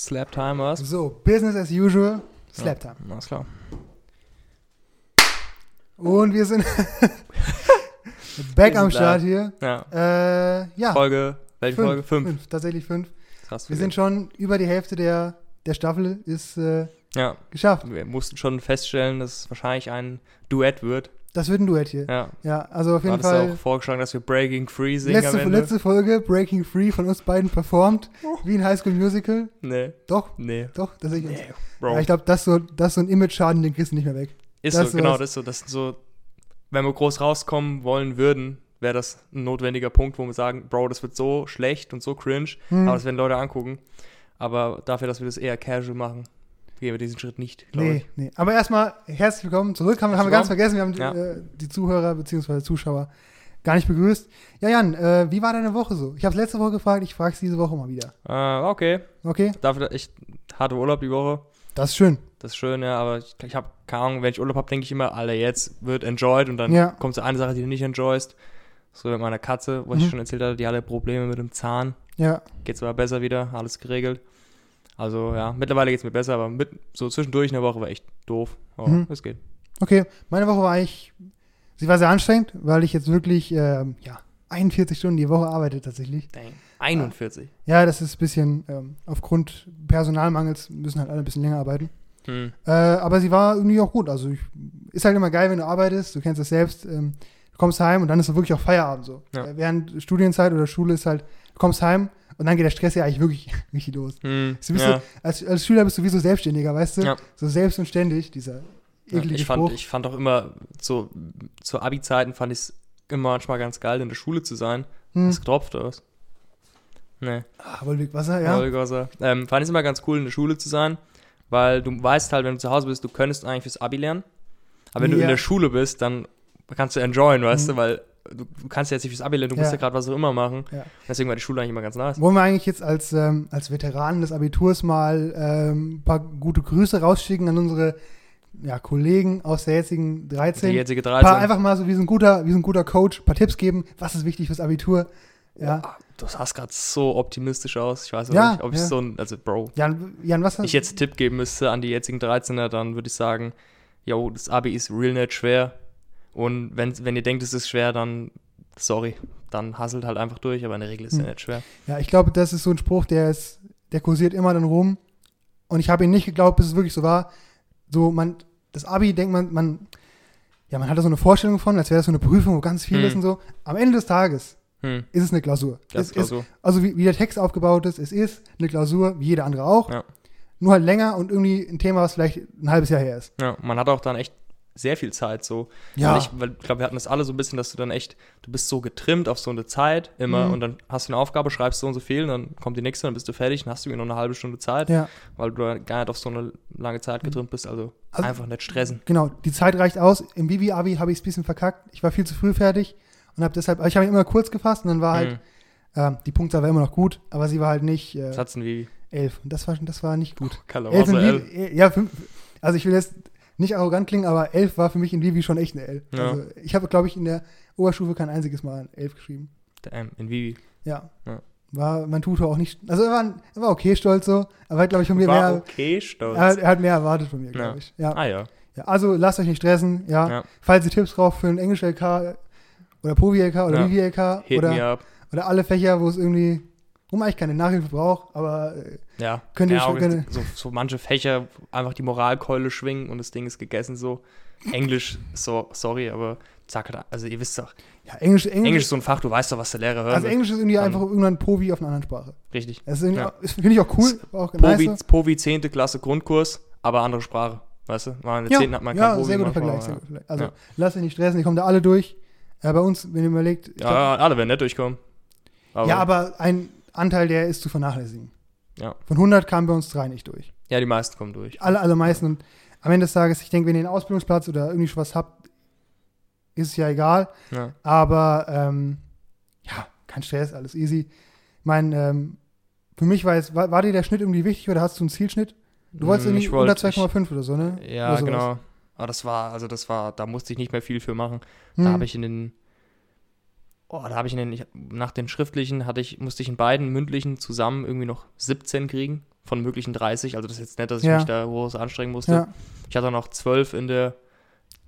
Slap Time was? So, Business as usual, Slap Time. Ja, alles klar. Und wir sind back Wir am sind Start da. hier. Ja. Äh, ja, Folge, welche Folge? Fünf. fünf. Tatsächlich fünf. Krass. Wir sind schon über die Hälfte der, der Staffel ist äh, ja, geschafft. wir mussten schon feststellen, dass es wahrscheinlich ein Duett wird. Das wird ein Duett hier. Ja. Ja, also auf Du jeden hattest Fall. auch vorgeschlagen, dass wir Breaking Free singen am Letzte, Ende. letzte Folge, Breaking Free, von uns beiden performt, Oh. wie ein Highschool Musical. Nee, Doch, nee. doch, das ist Nee, ja, Bro. Ich glaube, das, ist so, das ist so ein Image-Schaden, den kriegst du nicht mehr weg. ist das so, genau, das ist so, das so, wenn wir groß rauskommen wollen würden, wäre das ein notwendiger Punkt, wo wir sagen, Bro, das wird so schlecht und so cringe, Hm. aber das werden Leute angucken. Aber dafür, dass wir das eher casual machen, gehen wir diesen Schritt nicht, Nee, ich. nee. Aber erstmal herzlich willkommen zurück. Haben, wir- haben wir ganz vergessen, wir haben Ja. die, äh, die Zuhörer bzw. Zuschauer gar nicht begrüßt. Ja, Jan, äh, wie war deine Woche so? Ich habe es letzte Woche gefragt, ich frage es diese Woche mal wieder. Äh, okay, Okay? dafür echt harte Urlaub die Woche. Das ist schön. Das ist schön, ja, aber ich, ich habe keine Ahnung, wenn ich Urlaub habe, denke ich immer, Alter, jetzt wird enjoyed und dann Ja. kommt so eine Sache, die du nicht enjoyst. So mit meiner Katze, wo Mhm. ich schon erzählt hatte, die hatte Probleme mit dem Zahn. Ja. Geht zwar besser wieder, alles geregelt. Also ja, mittlerweile geht es mir besser, aber mit, so zwischendurch in der Woche war echt doof. Aber Mhm. es geht. Okay, meine Woche war eigentlich, sie war sehr anstrengend, weil ich jetzt wirklich, ähm, ja, 41 Stunden die Woche arbeite tatsächlich. Dang. 41. Ja, das ist ein bisschen, ähm, aufgrund Personalmangels müssen halt alle ein bisschen länger arbeiten. Hm. Äh, aber sie war irgendwie auch gut. Also ich, ist halt immer geil, wenn du arbeitest, du kennst das selbst, ähm, du kommst heim und dann ist so wirklich auch Feierabend so. Ja. Äh, während Studienzeit oder Schule ist halt, du kommst heim und dann geht der Stress ja eigentlich wirklich richtig los. Hm. Du bist Ja. so, als, als Schüler bist du wie so Selbstständiger, weißt du? Ja. So selbst und ständig, dieser Ja, eklige ich, Spruch. fand, ich fand auch immer, so zu Abi-Zeiten fand ich es immer manchmal ganz geil, in der Schule zu sein. hm. Was getropft oder was? Nee. Ah, Wolwig Wasser, ja. Ja. Ähm, fand ich es immer ganz cool, in der Schule zu sein, weil du weißt halt, wenn du zu Hause bist, du könntest eigentlich fürs Abi lernen. Aber wenn du Ja. in der Schule bist, dann kannst du enjoyen, weißt Mhm. du, weil du, kannst ja jetzt nicht fürs Abi lernen, du musst Ja. gerade was auch immer machen. Deswegen war die Schule eigentlich immer ganz nice. Wollen wir eigentlich jetzt als, ähm, als Veteranen des Abiturs mal ähm, ein paar gute Grüße rausschicken an unsere ja, Kollegen aus der jetzigen 13? Die jetzige Ein paar 13. einfach mal so wie so ein guter, wie so ein guter Coach, ein paar Tipps geben, was ist wichtig fürs Abitur. Ja. Ah, Du sahst gerade so optimistisch aus. Ich weiß auch Ja, nicht, ob ich ja. so ein, also Bro, Jan, Jan, was ich jetzt einen Tipp geben müsste an die jetzigen 13er, dann würde ich sagen, yo, das Abi ist real nicht schwer. Und wenn, wenn ihr denkt, es ist schwer, dann, sorry, dann hasselt halt einfach durch, aber in der Regel ist es Hm. ja nicht schwer. Ja, ich glaube, das ist so ein Spruch, der ist, der kursiert immer dann rum. Und ich habe ihn nicht geglaubt, bis es wirklich so war. So, man, das Abi denkt man, man, ja, man hatte so eine Vorstellung von, als wäre das so eine Prüfung, wo ganz viel Hm. ist und so. Am Ende des Tages Hm, ist es eine Klausur. das es ist ist, so. also wie, wie der Text aufgebaut ist, es ist eine Klausur, wie jede andere auch. Ja. Nur halt länger und irgendwie ein Thema, was vielleicht ein halbes Jahr her ist. Ja, man hat auch dann echt sehr viel Zeit so. Ja, Weil ich, weil, ich glaube, wir hatten das alle so ein bisschen, dass du dann echt, du bist so getrimmt auf so eine Zeit immer Mhm. und dann hast du eine Aufgabe, schreibst so und so viel, und dann kommt die nächste, dann bist du fertig, dann hast du noch eine halbe Stunde Zeit, ja. weil du gar nicht auf so eine lange Zeit getrimmt bist. Also, Also- einfach nicht stressen. Genau, die Zeit reicht aus. Im Bibi-Abi habe ich es ein bisschen verkackt. Ich war viel zu früh fertig und habe deshalb, ich habe ihn immer kurz gefasst und dann war halt, Mhm. ähm, die Punktzahl war immer noch gut, aber sie war halt nicht äh, denn wie elf. Und das war, das war nicht gut. Elf Kalamazzo in L? Vivi, äh, ja, fünf, also ich will jetzt nicht arrogant klingen, aber elf war für mich in Vivi schon echt eine elf. Ja. Also ich habe, glaube ich, in der Oberstufe kein einziges Mal elf geschrieben. Damn, in Vivi. Ja. Ja. War mein Tutor auch nicht, also er war, er war okay stolz so, aber er hat, glaube ich, von mir War mehr, okay, stolz. er, hat- er hat mehr erwartet von mir, glaube Ja. ich. Ja. ah ja. Also lasst euch nicht stressen, ja. Falls ihr Tipps braucht für ein Englisch-LK oder Povi-LK oder Ja. Vivi-LK oder, oder alle Fächer, wo es irgendwie, man eigentlich keine Nachhilfe braucht, aber äh, Ja. Könnt ihr ja, schon- auch könnt so, so manche Fächer einfach die Moralkeule schwingen und das Ding ist gegessen so. Englisch, so, sorry, aber zack, also ihr wisst doch, ja, Englisch, Englisch, Englisch ist so ein Fach, du weißt doch, was der Lehrer hört. also Englisch ist irgendwie Dann- einfach irgendwann Povi auf einer anderen Sprache. Richtig. Das Ja. finde ich auch cool, auch Povi, nice. Povi 10. Klasse Grundkurs, aber andere Sprache. Weißt du? Mal in der Ja, 10. hat man kein ja Povi. sehr guter Vergleich. Sehr Vergleich. Also Ja. lasst euch nicht stressen, die kommen da alle durch. Äh, bei uns, wenn ihr überlegt, ich glaub, Ja, alle werden nicht durchkommen. Aber, ja, aber ein Anteil, der ist zu vernachlässigen. Ja. Von 100 kamen bei uns drei nicht durch. ja, die meisten kommen durch. Alle, allermeisten. Und am Ende des Tages, ich denke, wenn ihr einen Ausbildungsplatz oder irgendwie schon was habt, ist es ja egal. Ja. Aber ähm, ja, kein Stress, alles easy. Ich meine, ähm, für mich war jetzt, war, war dir der Schnitt irgendwie wichtig oder hast du einen Zielschnitt? Du wolltest Hm, irgendwie ich unter wollte- 2,5 oder so, ne? Ja, genau. Aber das war, also das war, da musste ich nicht mehr viel für machen. Hm. Da habe ich in den, oh, da habe ich den, ich, nach den schriftlichen hatte ich, musste ich in beiden mündlichen zusammen irgendwie noch 17 kriegen. von möglichen 30. Also das ist jetzt nicht, dass ich Ja. mich da groß anstrengen musste. Ja, Ich hatte noch 12 in der,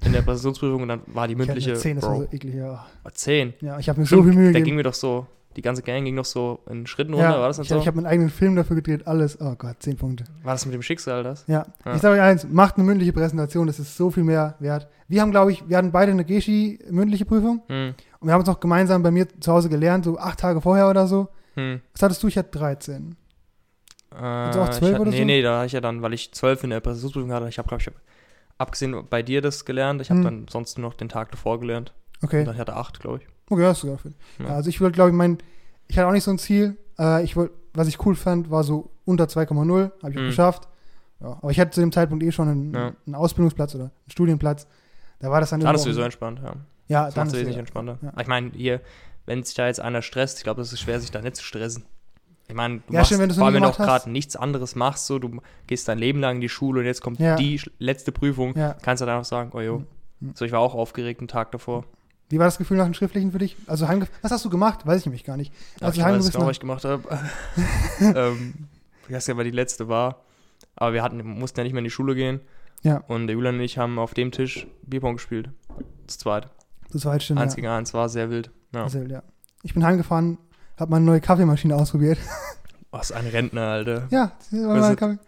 in der Präsentationsprüfung und dann war die ich mündliche eine 10, das war so eklig, ja. 10. Ja, ich habe mir so viel Mühe Da gegeben. ging mir doch so, die ganze Gang ging doch so in Schritten runter, Ja, war das nicht ich, so? ich habe meinen eigenen Film dafür gedreht, alles. Oh Gott, 10 Punkte. war das mit dem Schicksal das? Ja, Ja. ich sage euch eins, macht eine mündliche Präsentation, das ist so viel mehr wert. Wir haben, glaube ich, wir hatten beide eine Geschi mündliche Prüfung Hm. Und wir haben uns auch gemeinsam bei mir zu Hause gelernt, so acht Tage vorher oder so. Hm. Was hattest du? Ich hatte 13. Äh, du auch ich 12 hatte, oder nee, so? nee, da hatte ich ja dann, weil ich 12 in der Präsentationsprüfung hatte, ich habe, glaube ich, abgesehen bei dir das gelernt, ich habe Hm. dann sonst nur noch den Tag davor gelernt. Okay, Und dann hatte 8, glaube ich. okay, hast du sogar viel. Ja. Also ich wollte, glaube ich, mein, ich hatte auch nicht so ein Ziel. Äh, ich wollte, was ich cool fand, war so unter 2,0, habe ich auch Mhm. geschafft. Ja, aber ich hatte zu dem Zeitpunkt eh schon einen, Ja. einen Ausbildungsplatz oder einen Studienplatz. Da war das dann Dann ist sowieso entspannt, ja. Ja, Das dann macht es ist wesentlich entspannter. ja. Ich meine, hier, wenn sich da jetzt einer stresst, ich glaube, das ist schwer, sich da nicht zu stressen. Ich meine, du Ja, machst, stimmt, wenn vor noch allem, wenn du auch gerade nichts anderes machst, so, du gehst dein Leben lang in die Schule und jetzt kommt Ja. die letzte Prüfung, Ja. kannst du dann einfach sagen, oh jo. Mhm. So, ich war auch aufgeregt einen Tag davor. Wie war das Gefühl nach dem Schriftlichen für dich? Also heimge was hast du gemacht? Weiß ich nämlich gar nicht. Ja, Als ich weiß genau, was ich gemacht habe. ähm, ich weiß nicht, wer die letzte war. Aber wir hatten, mussten ja nicht mehr in die Schule gehen. Ja. Und der Julian und ich haben auf dem Tisch Bierpong gespielt. Zu zweit. Das war halt stimmt. Eins ja. gegen eins, war sehr wild. Ja. Sehr wild, ja. Ich bin heimgefahren, habe meine neue Kaffeemaschine ausprobiert. Was ein Rentner, Alter. ja, war ist- Kaffee.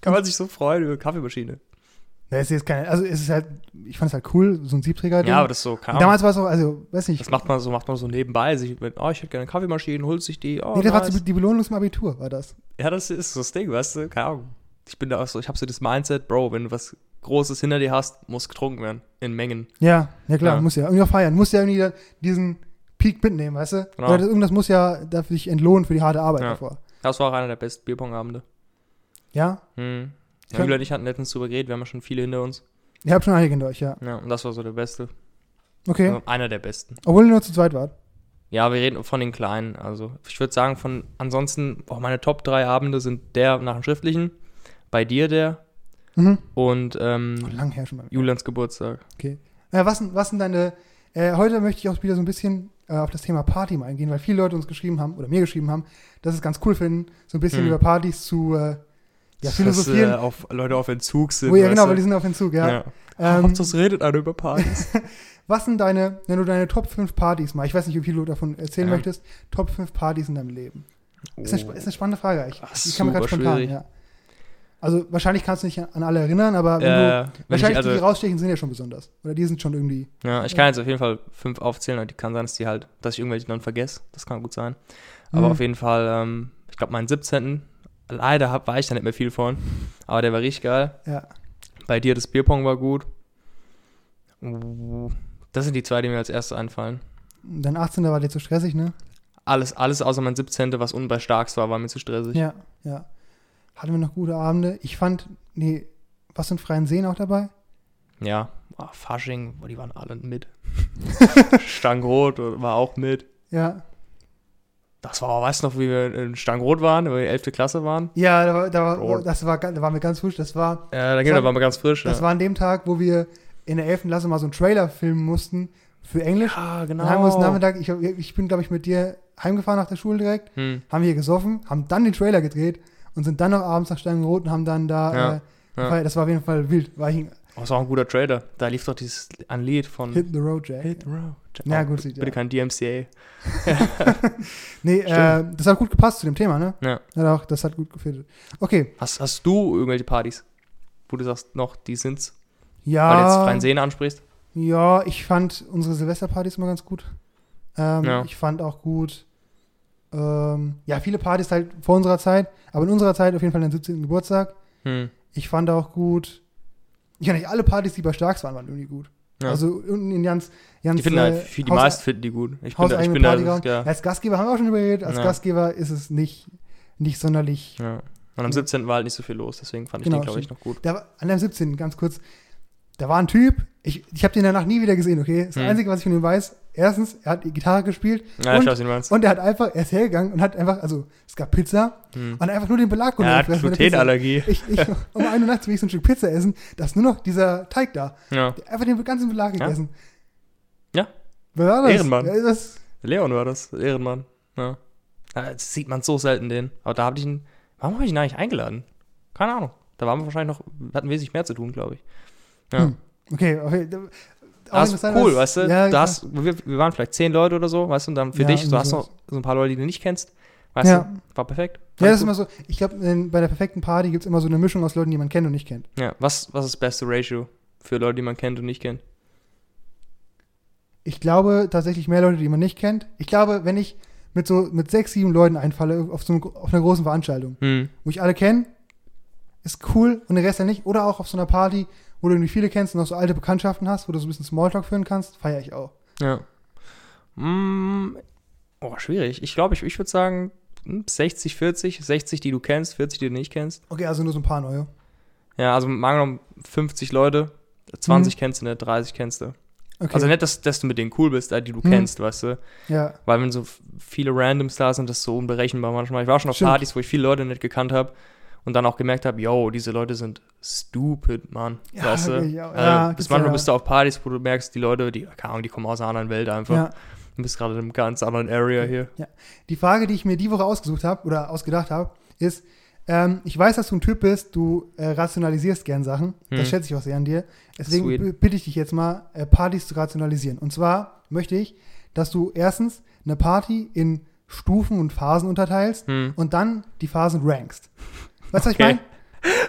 Kann man sich so freuen über Kaffeemaschine. Es ist jetzt keine, also es ist halt, ich fand es halt cool, so ein Siebträger. Ja, aber das ist so, keine damals war es auch, also, weiß nicht. Das macht man so, macht man so nebenbei. Sich, oh, ich hätte gerne eine Kaffeemaschine, holt sich die. Oh, nee, das war nice. die, die Belohnung zum Abitur, war das. Ja, das ist so das Ding, weißt du? Keine Ahnung. Ich bin da auch so, ich habe so das Mindset, Bro, wenn du was Großes hinter dir hast, muss getrunken werden. In Mengen. Ja, ja klar, Ja. muss ja irgendwie auch feiern. Muss ja irgendwie diesen Peak mitnehmen, weißt du? Genau. Oder das, irgendwas muss ja dafür dich entlohnen für die harte Arbeit Ja. davor. Das war auch einer der besten Bierpong-Abende. Ja? Hm. Ich Ja, und ich hatten letztens drüber geredet, wir haben ja schon viele hinter uns. Ihr habt schon einige in euch, ja. Ja, und das war so der beste. Okay. Also einer der besten. Obwohl ihr nur zu zweit wart. Ja, wir reden von den Kleinen. Also, ich würde sagen, von ansonsten, auch meine Top 3 Abende sind der nach dem Schriftlichen, bei dir der Mhm. und Oh, ähm, lang her schon mal. Julians Geburtstag. Ja, was, sind- was sind deine. Äh, heute möchte ich auch wieder so ein bisschen äh, auf das Thema Party mal eingehen, weil viele Leute uns geschrieben haben oder mir geschrieben haben, dass es ganz cool finden, so ein bisschen Hm. über Partys zu äh, ja, Dass, philosophieren. äh, auf, Leute auf Entzug sind. wo, ja, genau, du? weil die sind auf Entzug, ja. ja. Ähm, Hauptsache, redet einer über Partys. was sind deine, wenn du deine Top 5 Partys mal, ich weiß nicht, wie viel du davon erzählen Ja. möchtest, Top 5 Partys in deinem Leben? Ist, eine, sp- ist eine spannende Frage. Ich, Ach, ich kann mir gerade spontan, schwierig. ja. Also wahrscheinlich kannst du dich an alle erinnern, aber wenn Äh, du, wenn ich, wahrscheinlich die, die also, rausstechen, sind ja schon besonders. Oder die sind schon irgendwie, ja, ich kann jetzt auf jeden Fall fünf aufzählen, aber die kann sein, dass die halt, dass ich irgendwelche dann vergesse. Das kann gut sein. Aber Mhm. auf jeden Fall, ähm, ich glaube, meinen 17. Leider hab, war ich da nicht mehr viel von. Aber der war richtig geil. ja. Bei dir das Bierpong war gut. Uh, Das sind die zwei, die mir als erstes einfallen. Dein 18. war dir zu stressig, ne? Alles, alles außer mein 17., was unten bei Starks war, war mir zu stressig. Ja, ja. Hatten wir noch gute Abende. Ich fand, nee, was sind freien Seen auch dabei? Ja, oh, Fasching, die waren alle mit. Stangrot war auch mit. Ja. Das war, weißt du noch, wie wir in Stangrot waren, wo wir 11. Klasse waren? Ja, da war, da war, das war, da waren wir ganz frisch. Das war, Ja, da, waren wir ganz frisch. das ja. war an dem Tag, wo wir in der 11. Klasse mal so einen Trailer filmen mussten für Englisch. ja, genau. Dann haben wir uns Nachmittag, ich, ich bin, glaube ich, mit dir heimgefahren nach der Schule direkt, Hm, haben hier gesoffen, haben dann den Trailer gedreht und sind dann noch abends nach Steinrot und haben dann da, Ja, äh, ja. das war auf jeden Fall wild. War ich oh, das war auch ein guter Trader. Da lief doch dieses ein Lied von Hit the Road, Jack. Hit the Road. Ja, Oh, gut, sieht, Bitte kein DMCA. Nee, äh, das hat gut gepasst zu dem Thema, ne? Ja. Ja, doch, das hat gut gefittet. Okay, Hast, hast du irgendwelche Partys, wo du sagst, noch, die sind's? ja. Weil du jetzt freien Seen ansprichst? Ja, ich fand unsere Silvesterpartys immer ganz gut. Ähm, Ja. Ich fand auch gut, ähm, ja, viele Partys halt vor unserer Zeit, aber in unserer Zeit auf jeden Fall den 17. Geburtstag. Hm. Ich fand auch gut, ich fand nicht alle Partys, die bei Starks waren, waren irgendwie gut. Ja. Also unten in Jans, Jans ich finde äh, halt, für die Haus- meisten finden die gut. Ich bin da, ich bin da, ja. Als Gastgeber haben wir auch schon überredet, als Ja. Gastgeber ist es nicht, nicht sonderlich. ja. Und am 17. war halt nicht so viel los, deswegen fand ich Genau, den, glaube ich, noch gut. Da an dem 17. ganz kurz, da war ein Typ, ich, ich habe den danach nie wieder gesehen, okay? Das Hm. Einzige, was ich von ihm weiß, erstens, er hat die Gitarre gespielt Ja, ich Und- weiß, wie du meinst. Und er hat einfach, er ist hergegangen und hat einfach, also es gab Pizza Hm. und einfach nur den Belag Er hat. Glutenallergie. Ich, ich, um 1 Uhr nachts will ich so ein Stück Pizza essen, da ist nur noch dieser Teig da. Ja. Einfach den ganzen Belag Ja. gegessen. Ja. Wer war das? Ehrenmann. Ja, das, Leon war das, Ehrenmann. Ja. ja das sieht man so selten den. Aber da habe ich ihn, Warum habe ich ihn eigentlich eingeladen? Keine Ahnung. Da waren wir wahrscheinlich noch, wir hatten wesentlich mehr zu tun, glaube ich. Ja. Hm. Okay, okay. Auch Das ist cool, weißt du? Ja, du hast, wir, wir waren vielleicht zehn Leute oder so, weißt du, und dann für Ja, dich, du hast noch so ein paar Leute, die du nicht kennst. Weißt Ja. du? War perfekt. Ja, Fand das ist ich immer so. Ich glaube, bei der perfekten Party gibt es immer so eine Mischung aus Leuten, die man kennt und nicht kennt. gut. Ja, was, was ist das beste Ratio für Leute, die man kennt und nicht kennt? Ich glaube tatsächlich mehr Leute, die man nicht kennt. Ich glaube, wenn ich mit so mit sechs, sieben Leuten einfalle auf so auf einer großen Veranstaltung, Hm. wo ich alle kenne, ist cool und der Rest dann nicht. Oder auch auf so einer Party, wo du irgendwie viele kennst und noch so alte Bekanntschaften hast, wo du so ein bisschen Smalltalk führen kannst, feiere ich auch. Ja. Mm, oh, schwierig. Ich glaube, ich, ich würde sagen hm, 60, 40. 60, die du kennst, 40, die du nicht kennst. Okay, also nur so ein paar neue. Ja, also mal angenommen 50 Leute, 20 Mhm. kennst du nicht, 30 kennst du. Okay. Also nicht, dass, dass du mit denen cool bist, äh, die du Mhm. kennst, weißt du. ja, Weil wenn so viele Randoms da sind, das ist so unberechenbar manchmal. Ich war schon auf Stimmt. Partys, wo ich viele Leute nicht gekannt habe und dann auch gemerkt habe, yo, diese Leute sind stupid, Mann. Ja, weißt du? wirklich, ja. Also, Ja, bis manchmal ja. bist du auf Partys, wo du merkst, die Leute, die, keine Ahnung, die kommen aus einer anderen Welt einfach. ja. Du bist gerade in einem ganz anderen Area hier. Die Frage, die ich mir die Woche ausgesucht habe oder ausgedacht habe, ist, ähm, ich weiß, dass du ein Typ bist, du äh, rationalisierst gern Sachen. Das Hm. schätze ich auch sehr an dir. Deswegen Sweet. bitte ich dich jetzt mal, äh, Partys zu rationalisieren. Und zwar möchte ich, dass du erstens eine Party in Stufen und Phasen unterteilst Hm. und dann die Phasen rankst. Weißt du, was ich Okay.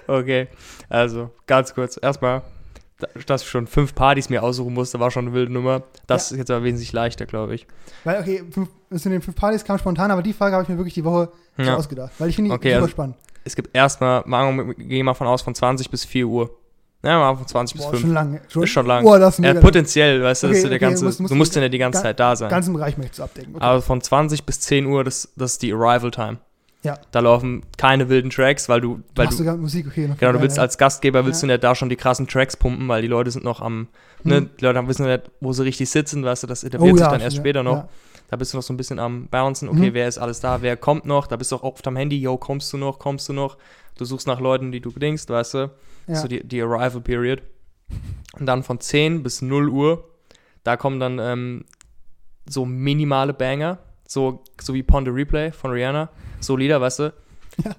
meine? Okay, also ganz kurz. Erstmal, da- dass ich schon fünf Partys mir aussuchen musste, war schon eine wilde Nummer. Das ist jetzt aber wesentlich leichter, glaube ich. Weil, okay, fünf, das in den fünf Partys kam spontan, aber die Frage habe ich mir wirklich die Woche Ja. ausgedacht. Weil ich finde die Okay, super also- spannend. Es gibt erstmal, mal- gehen wir mal von aus, von 20 bis 4 Uhr. Ja, mal von 20 bis Boah, 5. schon lange. Schon, Ist schon lang. Boah, das ist Ja, potenziell, weißt du, das Okay, ist ja der okay, ganze, musst- musst du musst ja die ganze ga- Zeit da sein. ganzen Bereich möchtest du abdecken. Okay. Aber von 20 bis 10 Uhr, das, das ist die Arrival Time. Ja. Da laufen keine wilden Tracks, weil du, weil du, sogar Musik, okay. genau, du geil, willst ja. als Gastgeber, willst Ja. du nicht da schon die krassen Tracks pumpen, weil die Leute sind noch am, ne, Hm. die Leute haben- wissen nicht, wo sie richtig sitzen, weißt du, das etabliert Oh sich ja, dann erst später noch. Da bist du noch so ein bisschen am Bouncen, okay, Mhm. wer ist alles da, wer kommt noch, da bist du auch oft am Handy, yo, kommst du noch, kommst du noch. Du suchst nach Leuten, die du bedingst, weißt du. So die, die Arrival Period. Und dann von 10 bis 0 Uhr, da kommen dann ähm, so minimale Banger, so, so wie Pond the Replay von Rihanna, so Lieder, weißt du. Ja.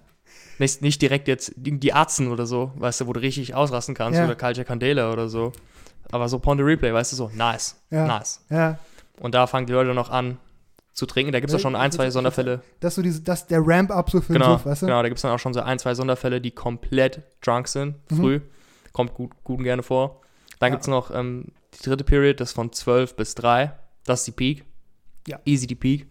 Nicht, nicht direkt jetzt die Atzen oder so, weißt du, wo du richtig ausrasten kannst, Ja. oder Culture Candela oder so. Aber so Pond the Replay, weißt du, so nice, Ja. nice. ja, Und da fangen die Leute noch an zu trinken. Da gibt es auch schon ein, zwei Sonderfälle. dass so diese, dass der Ramp-up so für den Genau, Suff, weißt du? genau, da gibt es dann auch schon so ein, zwei Sonderfälle, die komplett drunk sind, Mhm. früh. Kommt gut, gut und gerne vor. Dann Ja. gibt es noch ähm, die dritte Period, das von 12 bis 3. Das ist die Peak. Ja. Easy die Peak.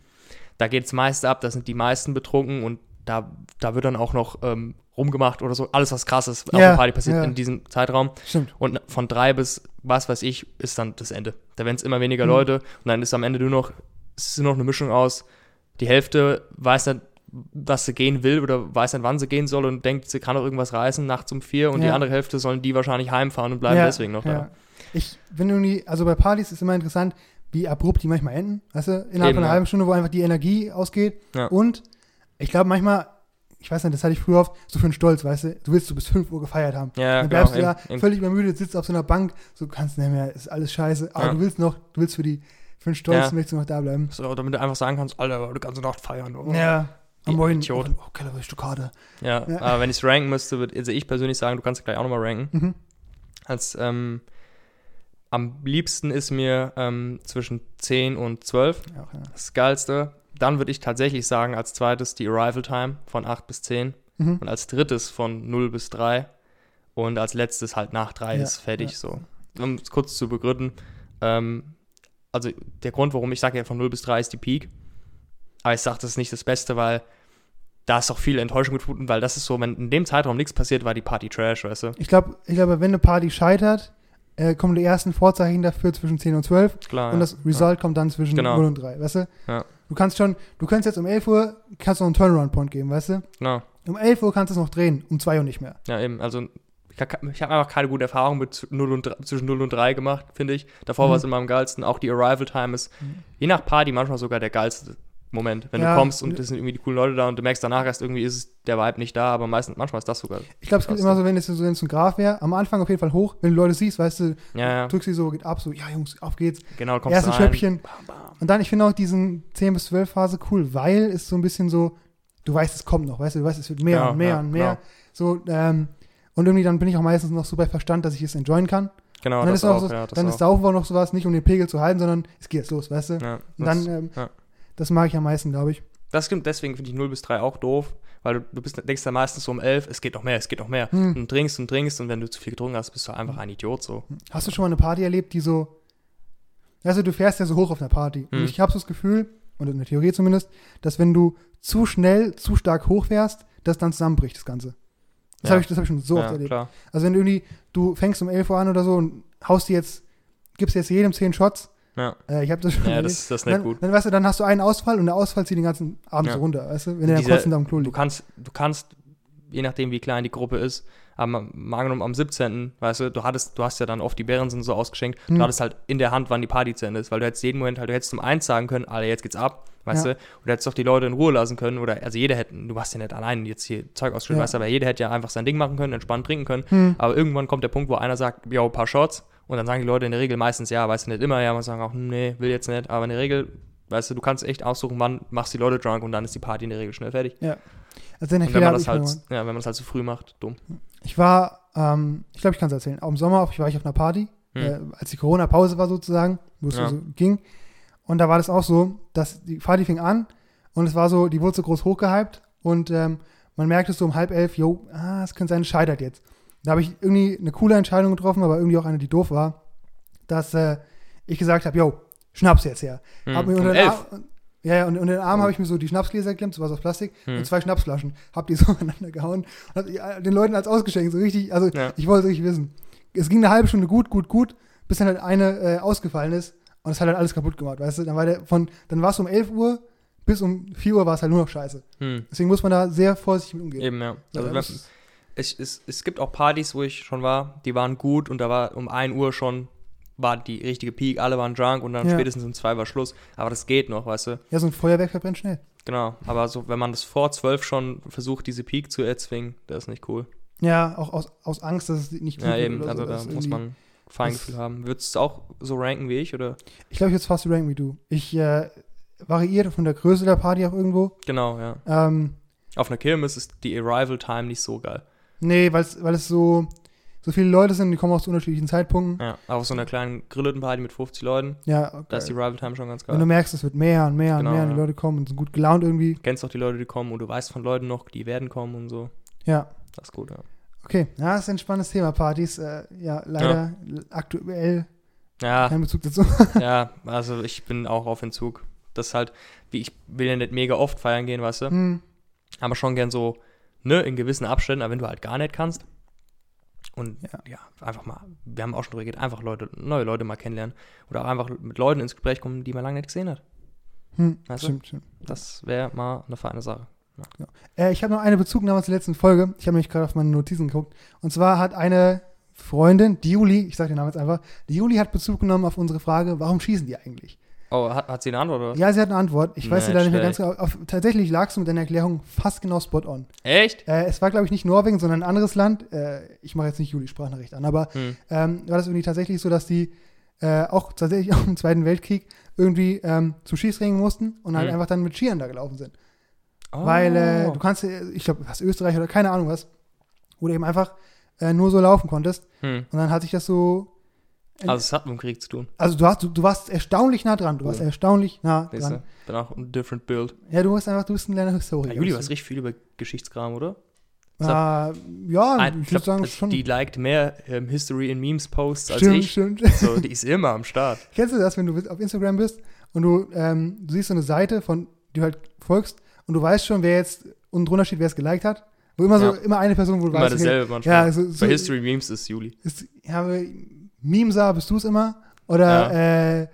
Da geht es meist ab, da sind die meisten betrunken und da, da wird dann auch noch ähm, rumgemacht oder so. Alles, was krass ist, auf Ja, der Party passiert ja. in diesem Zeitraum. Stimmt. Und von drei bis was weiß ich, ist dann das Ende. Da werden es immer weniger Mhm. Leute und dann ist am Ende nur noch, es ist nur noch eine Mischung aus, die Hälfte weiß nicht, was sie gehen will oder weiß nicht, wann sie gehen soll und denkt, sie kann auch irgendwas reißen nachts um vier und die Ja. andere Hälfte sollen die wahrscheinlich heimfahren und bleiben deswegen noch da. Ich finde irgendwie, also bei Partys ist immer interessant, wie abrupt die manchmal enden. Weißt du, innerhalb Eben, von einer ja. halben Stunde, wo einfach die Energie ausgeht. Ja. Und ich glaube manchmal, ich weiß nicht, das hatte ich früher oft, so für einen Stolz, weißt du, du willst so bis 5 Uhr gefeiert haben. Ja, dann genau. bleibst du eben, da eben. völlig übermüdet, sitzt auf so einer Bank, so du kannst nicht mehr, ist alles scheiße, aber Ja. du willst noch, du willst für die, für den Stolz, Ja. möchtest du noch da bleiben. So, damit du einfach sagen kannst, Alter, die ganze Nacht feiern. Oh. Ja. Am Morgen, Idiot. oh, Keller, bist du gerade. Ja, Ja. aber wenn ich es ranken müsste, würde also ich persönlich sagen, du kannst gleich auch nochmal ranken. Mhm. Als ähm, am liebsten ist mir ähm, zwischen 10 und 12. Ja. Das Geilste. Dann würde ich tatsächlich sagen, als zweites die Arrival Time von 8 bis 10 Mhm. und als drittes von 0 bis 3 und als letztes halt nach 3 Ja, ist fertig so. Um es kurz zu begründen, ähm, also der Grund, warum ich sage ja von 0 bis 3 ist die Peak, aber ich sage, das ist nicht das Beste, weil da ist auch viel Enttäuschung gefunden, weil das ist so, wenn in dem Zeitraum nichts passiert, war die Party Trash, weißt du? Ich glaube, ich glaube, wenn eine Party scheitert, äh, kommen die ersten Vorzeichen dafür zwischen 10 und 12 Klar. und das Result kommt dann zwischen Genau. 0 und 3, weißt du? Ja. Du kannst schon, du kannst jetzt um 11 Uhr, kannst noch einen Turnaround-Point geben, weißt du? Genau. Um 11 Uhr kannst du es noch drehen, um 2 Uhr nicht mehr. Ja, eben. Also ich habe einfach keine gute Erfahrung mit 0 und 3, zwischen 0 und 3 gemacht, finde ich. Davor Mhm. war es immer am geilsten. Auch die Arrival Time ist Mhm. je nach Party manchmal sogar der geilste Moment. Wenn Ja. du kommst und es sind irgendwie die coolen Leute da und du merkst danach erst irgendwie ist der Vibe nicht da, aber meistens, manchmal ist das sogar. Ich glaube, es gibt Krass. immer so, wenn es so, ein Graph wäre, am Anfang auf jeden Fall hoch, wenn du Leute siehst, weißt du, Ja, ja. drückst sie so, geht ab, so, ja Jungs, auf geht's. Genau, kommst Erste. Schöppchen. Bam, bam. Und dann, ich finde auch diesen 10 bis 12 Phase cool, weil es so ein bisschen so, du weißt, es kommt noch, weißt du, du weißt, es wird mehr Ja, und mehr und mehr. genau. So, ähm, und irgendwie dann bin ich auch meistens noch so bei Verstand, dass ich es enjoyen kann. Genau, und dann das ist auch auch, so, ja, dann auch. ist Saufen auch noch sowas, nicht um den Pegel zu halten, sondern es geht jetzt los, weißt du? ja, Und dann, ähm, ja. Das mag ich am meisten, glaube ich. das stimmt, deswegen finde ich 0 bis 3 auch doof, weil du, du bist, denkst dann meistens so um 11, es geht noch mehr, es geht noch mehr. Hm. Und trinkst und trinkst und wenn du zu viel getrunken hast, bist du einfach ein Idiot so. Hast du schon mal eine Party erlebt, die so, also du fährst ja so hoch auf einer Party. Und Hm. ich habe so das Gefühl, und in der Theorie zumindest, dass wenn du zu schnell, zu stark hochfährst, das dann zusammenbricht, das Ganze. Das Ja. habe ich, das hab ich schon so oft ja, erlebt. klar. Also wenn du irgendwie, du fängst um 11 Uhr an oder so und haust dir jetzt, gibst jetzt jedem 10 Shots, Ja, äh, ich habe das schon ja das, das ist nicht dann, gut. dann, weißt du, dann hast du einen Ausfall und der Ausfall zieht den ganzen Abend Ja. so runter, weißt du, wenn der dann Dieser- kotzend am Klo Du liegt. kannst, du kannst, je nachdem wie klein die Gruppe ist, am, angenommen am 17., weißt du, du hattest, du hast ja dann oft die Bärensen so ausgeschenkt, Hm. du hattest halt in der Hand, wann die Party zu Ende ist, weil du hättest jeden Moment halt, du hättest zum eins sagen können, Alter, jetzt geht's ab, weißt Ja. du, und du hättest doch die Leute in Ruhe lassen können, oder, also jeder hätte, du hast ja nicht allein jetzt hier Zeug ausgeschüttet, Ja. weißt du, aber jeder hätte ja einfach sein Ding machen können, entspannt trinken können, Hm. aber irgendwann kommt der Punkt, wo einer sagt, yo, ein paar Shots, und dann sagen die Leute in der Regel meistens ja, weißt du, nicht immer, ja, man sagen auch, nee, will jetzt nicht, aber in der Regel, weißt du, du kannst echt aussuchen, wann machst du die Leute drunk und dann ist die Party in der Regel schnell fertig. Also den Und wenn man das ich halt, ja, wenn man das halt zu früh macht, dumm. Ich war, ähm, ich glaube, ich kann es erzählen. Auch im Sommer war ich auf einer Party, Hm. äh, als die Corona-Pause war sozusagen, wo es Ja. so ging. Und da war das auch so, dass die Party fing an und es war so, die wurde so groß hochgehypt und ähm, man merkte so um halb elf, jo, ah, es könnte sein, es scheitert jetzt. Da habe ich irgendwie eine coole Entscheidung getroffen, aber irgendwie auch eine, die doof war, dass äh, ich gesagt habe, jo, Schnaps jetzt her. Hm. Hab mir unter den elf. Arm, ja, ja, und unter den Arm Oh. habe ich mir so die Schnapsgläser geklemmt, so was aus Plastik, Hm. und zwei Schnapsflaschen. Hab die so aneinander gehauen und hab den Leuten als ausgeschenkt, so richtig, also Ja. ich wollte es richtig wissen. Es ging eine halbe Stunde gut, gut, gut, bis dann halt eine äh, ausgefallen ist und es hat halt alles kaputt gemacht, weißt du? Dann war der von, dann war es um 11 Uhr bis um 4 Uhr war es halt nur noch scheiße. Hm. Deswegen muss man da sehr vorsichtig mit umgehen. Eben, ja. Also, ist- es, es, es gibt auch Partys, wo ich schon war, die waren gut und da war um 1 Uhr schon war die richtige Peak, alle waren drunk und dann Ja. spätestens um 2 war Schluss. Aber das geht noch, weißt du? ja, so ein Feuerwerk verbrennt schnell. Genau. Aber so, wenn man das vor 12 schon versucht, diese Peak zu erzwingen, das ist nicht cool. Ja, auch aus, aus Angst, dass es nicht Ja, gut wird eben. oder Also so. da ist muss man Feingefühl haben. Würdest du es auch so ranken wie ich, oder? Ich glaube, ich jetzt fast so ranken wie du. Ich äh, variiere von der Größe der Party auch irgendwo. Genau, ja. Ähm, Auf einer Kirmes ist die Arrival Time nicht so geil. Nee, weil es so, so viele Leute sind, die kommen aus unterschiedlichen Zeitpunkten. Ja. Aber auf so einer kleinen grillten Party mit 50 Leuten, Ja, okay. da ist die Arrival Time schon ganz Wenn du geil. merkst, es wird mehr und mehr und Genau, mehr und die ja. Leute kommen und sind gut gelaunt irgendwie. Du kennst auch die Leute, die kommen und du weißt von Leuten noch, die werden kommen und so. Ja, Das ist gut, ja. okay. Ja, das ist ein spannendes Thema, Partys. Äh, ja, leider aktuell Ja, kein Bezug dazu. ja, also ich bin auch auf Entzug. Das ist halt, wie ich will ja nicht mega oft feiern gehen, weißt du? hm. Aber schon gern so, ne, in gewissen Abständen, aber wenn du halt gar nicht kannst. Und Ja. ja. einfach mal, wir haben auch schon drüber geredet, einfach Leute, neue Leute mal kennenlernen. Oder auch einfach mit Leuten ins Gespräch kommen, die man lange nicht gesehen hat. Hm. Weißt du? Stimmt, stimmt. Das wäre mal eine feine Sache. Äh, ich habe noch eine Bezugnahme zur letzten Folge. Ich habe nämlich gerade auf meine Notizen geguckt. Und zwar hat eine Freundin, die Juli, ich sage den Namen jetzt einfach, die Juli hat Bezug genommen auf unsere Frage, warum schießen die eigentlich? Oh, hat, hat sie eine Antwort oder was? Ja, sie hat eine Antwort. Ich weiß sie leider nicht mehr ganz genau. Auf, tatsächlich lagst du mit deiner Erklärung fast genau spot on. Echt? Äh, es war, glaube ich, nicht Norwegen, sondern ein anderes Land. Äh, ich mache jetzt nicht Juli Sprachnachricht an, aber Hm. ähm, war das irgendwie tatsächlich so, dass die äh, auch tatsächlich auch im Zweiten Weltkrieg irgendwie ähm, zum Schießringen mussten und halt Hm. einfach dann mit Skiern da gelaufen sind. Oh. Weil äh, du kannst, äh, ich glaube, was Österreich oder keine Ahnung was, wo du eben einfach äh, nur so laufen konntest. Hm. Und dann hat sich das so. Also es hat mit dem Krieg zu tun. Also du hast, du, du warst erstaunlich nah dran. Du warst Cool. erstaunlich nah dran. du? Bin auch ein different build. Ja, du bist einfach, du bist ein kleiner Historiker. Ja, Juli weiß richtig viel über Geschichtskram, oder? Äh, ja, Ein- ich glaub, würde sagen das- schon. Die liked mehr ähm, History in Memes Posts als stimmt, ich. stimmt. So, die ist immer am Start. Kennst du das, wenn du auf Instagram bist und du, ähm, du siehst so eine Seite, von die du halt folgst und du weißt schon, wer jetzt unten drunter steht, wer es geliked hat? Wo immer so, Ja. immer eine Person, wo du Immer weißt, okay, dasselbe manchmal. ja, so, so Bei History Memes ist Juli. ist, ja, aber Memesa, bist du es immer? Oder, äh,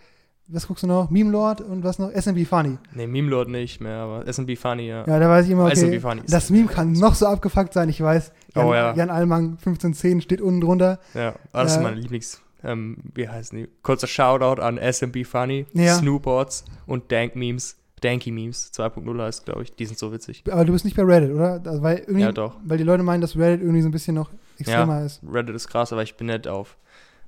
was guckst du noch? Meme Lord und was noch? SMB Funny. Nee, Meme Lord nicht mehr, aber SB Funny, ja. Ja, da weiß ich immer, okay, Funny ist- das Meme kann noch so abgefuckt sein, ich weiß. Jan, Oh ja. Jan Allmann 1510 steht unten drunter. Ja, aber das Äh, sind meine Lieblings. Ähm, wie heißen die? Kurzer Shoutout an SMB Funny, Ja. Snoopbots und Dank Memes. Danky Memes 2.0 heißt, glaube ich. Die sind so witzig. Aber du bist nicht bei Reddit, oder? Also, weil, irgendwie, Ja, doch. weil die Leute meinen, dass Reddit irgendwie so ein bisschen noch extremer ist. Reddit ist krass, aber ich bin nicht auf.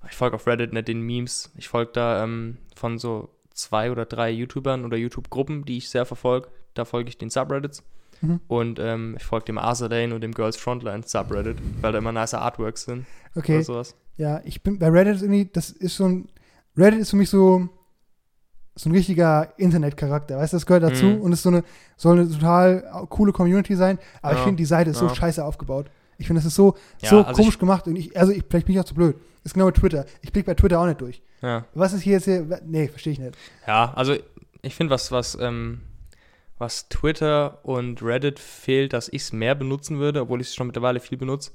Ich folge auf Reddit nicht den Memes. Ich folge da ähm, von so zwei oder drei YouTubern oder YouTube-Gruppen, die ich sehr verfolge. Da folge ich den Subreddits. Mhm. Und ähm, ich folge dem Azadane und dem Girls Frontline Subreddit, weil da immer nice Artworks sind Okay. oder sowas. Ja, ich bin bei Reddit irgendwie, das ist so ein. Reddit ist für mich so, so ein richtiger Internetcharakter, weißt du, das gehört dazu Mhm. und ist so eine, soll eine total coole Community sein, aber ich Ja, finde, die Seite ist so ja. scheiße aufgebaut. Ich finde, das ist so, Ja, so also komisch gemacht und ich, also ich, vielleicht bin ich auch zu blöd. Ist genau wie Twitter. Ich blick bei Twitter auch nicht durch. Ja. Was ist hier jetzt hier? Nee, verstehe ich nicht. Ja, also ich finde, was, was, ähm, was Twitter und Reddit fehlt, dass ich es mehr benutzen würde, obwohl ich es schon mittlerweile viel benutze.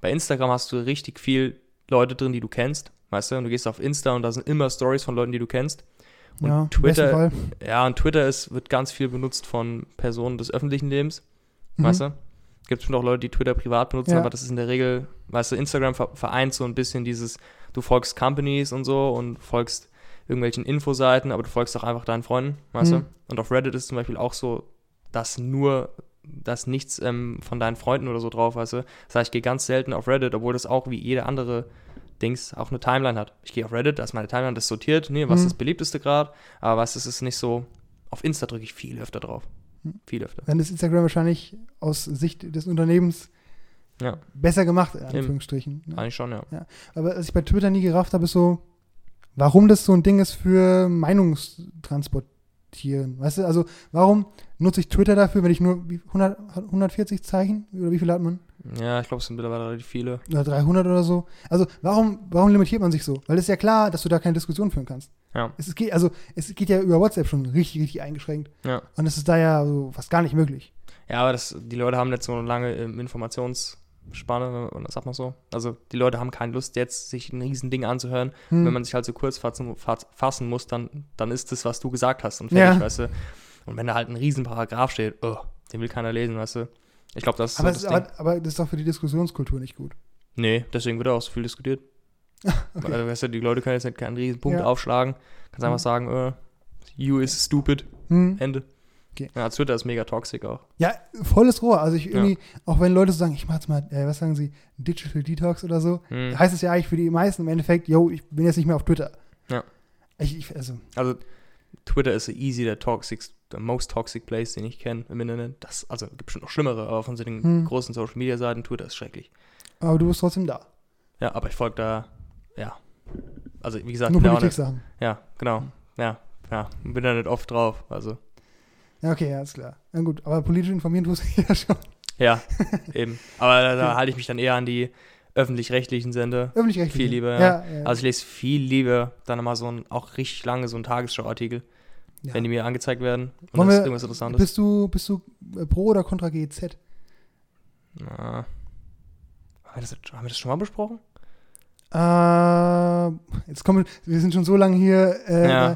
Bei Instagram hast du richtig viel Leute drin, die du kennst, weißt du? Und du gehst auf Insta und da sind immer Stories von Leuten, die du kennst. Und ja, Twitter-. Ja, und Twitter ist, wird ganz viel benutzt von Personen des öffentlichen Lebens, Mhm. weißt du? Gibt bestimmt auch Leute, die Twitter privat benutzen, Ja. aber das ist in der Regel, weißt du, Instagram ver- vereint so ein bisschen dieses, du folgst Companies und so und folgst irgendwelchen Infoseiten, aber du folgst auch einfach deinen Freunden, weißt Mhm. du? Und auf Reddit ist zum Beispiel auch so, dass nur, dass nichts ähm, von deinen Freunden oder so drauf, weißt du? Das heißt, ich gehe ganz selten auf Reddit, obwohl das auch wie jede andere Dings auch eine Timeline hat. Ich gehe auf Reddit, da ist meine Timeline, das sortiert, nee, was Mhm. ist das beliebteste gerade, aber was ist es nicht so, auf Insta drücke ich viel öfter drauf. Viel öfter. Dann ist Instagram wahrscheinlich aus Sicht des Unternehmens Ja, besser gemacht, in Anführungsstrichen. ne? eigentlich schon, ja. Aber was ich bei Twitter nie gerafft habe, ist so, warum das so ein Ding ist für Meinungstransportieren. Weißt du, also warum nutze ich Twitter dafür, wenn ich nur wie 100, 140 Zeichen oder wie viel hat man? Ja, ich glaube, es sind mittlerweile relativ viele. Oder 300 oder so. Also warum, warum limitiert man sich so? Weil es ist ja klar, dass du da keine Diskussion führen kannst. Ja. Es geht- also es geht ja über WhatsApp schon richtig, richtig eingeschränkt. Ja. Und es ist da ja so fast gar nicht möglich. Ja, aber das, die Leute haben nicht so eine lange ähm, Informationsspanne, oder sagt man so. Also die Leute haben keine Lust, jetzt sich ein Riesending anzuhören. Hm. Wenn man sich halt so kurz fassen, fass- fassen muss, dann, dann ist das, was du gesagt hast und fertig, Ja. weißt du. Und wenn da halt ein Riesenparagraph steht, oh, den will keiner lesen, weißt du. Ich glaube, das ist aber, so das ist, Ding. aber, aber das ist doch für die Diskussionskultur nicht gut. Nee, deswegen wird auch so viel diskutiert. Okay. Weil, weißt du, die Leute können jetzt nicht keinen riesen Punkt Ja. aufschlagen. Kannst einfach Mhm. sagen, äh, you is stupid, Hm. Ende. Okay. Ja, Twitter ist mega toxisch auch. Ja, volles Rohr. Also ich Ja. irgendwie, auch wenn Leute so sagen, ich mach jetzt mal, äh, was sagen sie, Digital Detox oder so, Hm. heißt es ja eigentlich für die meisten im Endeffekt, yo, ich bin jetzt nicht mehr auf Twitter. Ja. Ich, ich, also, Also Twitter ist easy der toxic, der most toxic place, den ich kenne im Internet. Das, also gibt bestimmt noch schlimmere, aber von so den Hm. großen Social Media Seiten, Twitter ist schrecklich. aber du bist trotzdem da. Ja, aber ich folge da, ja. Also wie gesagt, Nur Politik nicht, Sachen. ja, genau. Ja, ja, bin da nicht oft drauf. Also, Ja, okay, ja, ist klar. Na gut, aber politisch informieren tust du ja schon. ja, eben. Aber da, da halte ich mich dann eher an die öffentlich-rechtlichen Sender. Öffentlich-rechtlich. Viel lieber, ja. ja, Also ich lese viel lieber dann mal so ein, auch richtig lange, so einen Tagesschau-Artikel, ja. wenn die mir angezeigt werden. Und Wollen das ist irgendwas Interessantes. Bist du, bist du äh, pro oder contra GZ? Na, haben, wir das, haben wir das schon mal besprochen? Äh, jetzt kommen wir, wir sind schon so lange hier. Äh, Ja.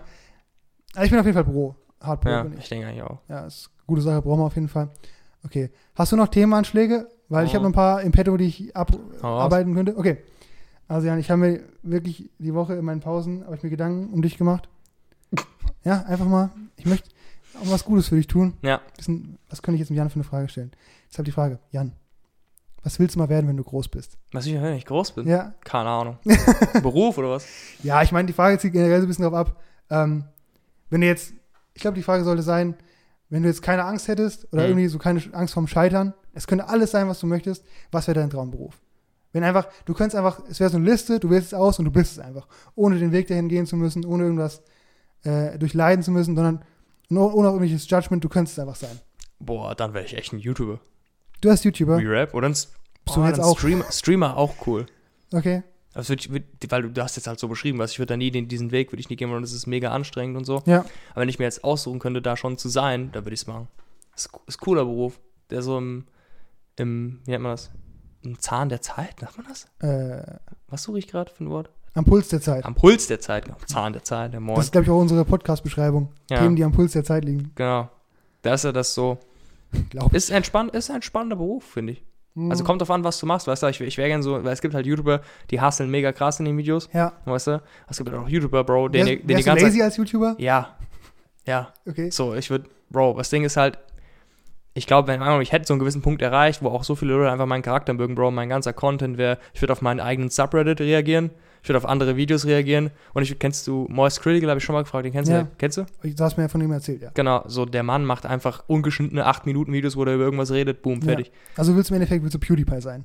äh, ich bin auf jeden Fall pro. Hard pro Ja, bin ich. ich denke eigentlich auch. Ja, ist eine gute Sache, brauchen wir auf jeden Fall. Okay. Hast du noch Themenanschläge? Weil ich Oh. habe noch ein paar im Petto, die ich abarbeiten könnte. Okay. Also Jan, ich habe mir wirklich die Woche in meinen Pausen, habe ich mir Gedanken um dich gemacht. Ja, einfach mal. Ich möchte auch was Gutes für dich tun. Ja. Was könnte ich jetzt mit Jan für eine Frage stellen? Deshalb die Frage, Jan, was willst du mal werden, wenn du groß bist? Was ich, wenn ich groß bin? Ja, Keine Ahnung. Beruf oder was? Ja, ich meine, die Frage zieht generell so ein bisschen darauf ab, ähm, wenn du jetzt, ich glaube, die Frage sollte sein, wenn du jetzt keine Angst hättest oder Mhm. irgendwie so keine Angst vorm Scheitern, es könnte alles sein, was du möchtest, was wäre dein Traumberuf? Wenn einfach, du könntest einfach, es wäre so eine Liste, du wählst es aus und du bist es einfach, ohne den Weg dahin gehen zu müssen, ohne irgendwas äh, durchleiden zu müssen, sondern nur, ohne irgendwelches Judgment, du könntest es einfach sein. Boah, dann wäre ich echt ein YouTuber. Du hast YouTuber, Wie Rap oder ein, S- Bist du boah, jetzt auch? Streamer, Streamer auch cool. okay? Also weil du, hast jetzt halt so beschrieben, was ich würde da nie den, diesen Weg würde ich nie gehen, und das ist mega anstrengend und so. Ja. Aber wenn ich mir jetzt aussuchen könnte, da schon zu sein, dann würde ich es machen. Ist, ist ein cooler Beruf, der so im, im, wie nennt man das? Im Zahn der Zeit, nennt man das? Äh, Was suche ich gerade für ein Wort? am Puls der Zeit. Am Puls der Zeit, genau. Zahn der Zeit, der Moin. Das ist, glaube ich, auch unsere Podcast-Beschreibung. Ja. Themen, die am Puls der Zeit liegen. Genau. Da ist ja das so. Glaub Ist ein, spann, ist ein spannender Beruf, finde ich. Mhm. Also kommt drauf an, was du machst, weißt du, ich, ich wäre gern so, weil es gibt halt YouTuber, die hasseln mega krass in den Videos, Ja. weißt du? Es gibt halt auch YouTuber, Bro, den, Wärst, den die wärst du ganze lazy als YouTuber? Ja. Ja. Okay. So, ich würde, Bro, das Ding ist halt, ich glaube, wenn ich hätte so einen gewissen Punkt erreicht, wo auch so viele Leute einfach meinen Charakter mögen, Bro, mein ganzer Content wäre, ich würde auf meinen eigenen Subreddit reagieren, Ich würde auf andere Videos reagieren. Und ich kennst du Moist Critical, habe ich schon mal gefragt, den kennst Ja. du? Kennst du? Du hast mir ja von ihm erzählt, ja. Genau, so der Mann macht einfach ungeschnittene 8-Minuten-Videos, wo er über irgendwas redet, boom, Ja. fertig. Also willst du im Endeffekt willst du PewDiePie sein.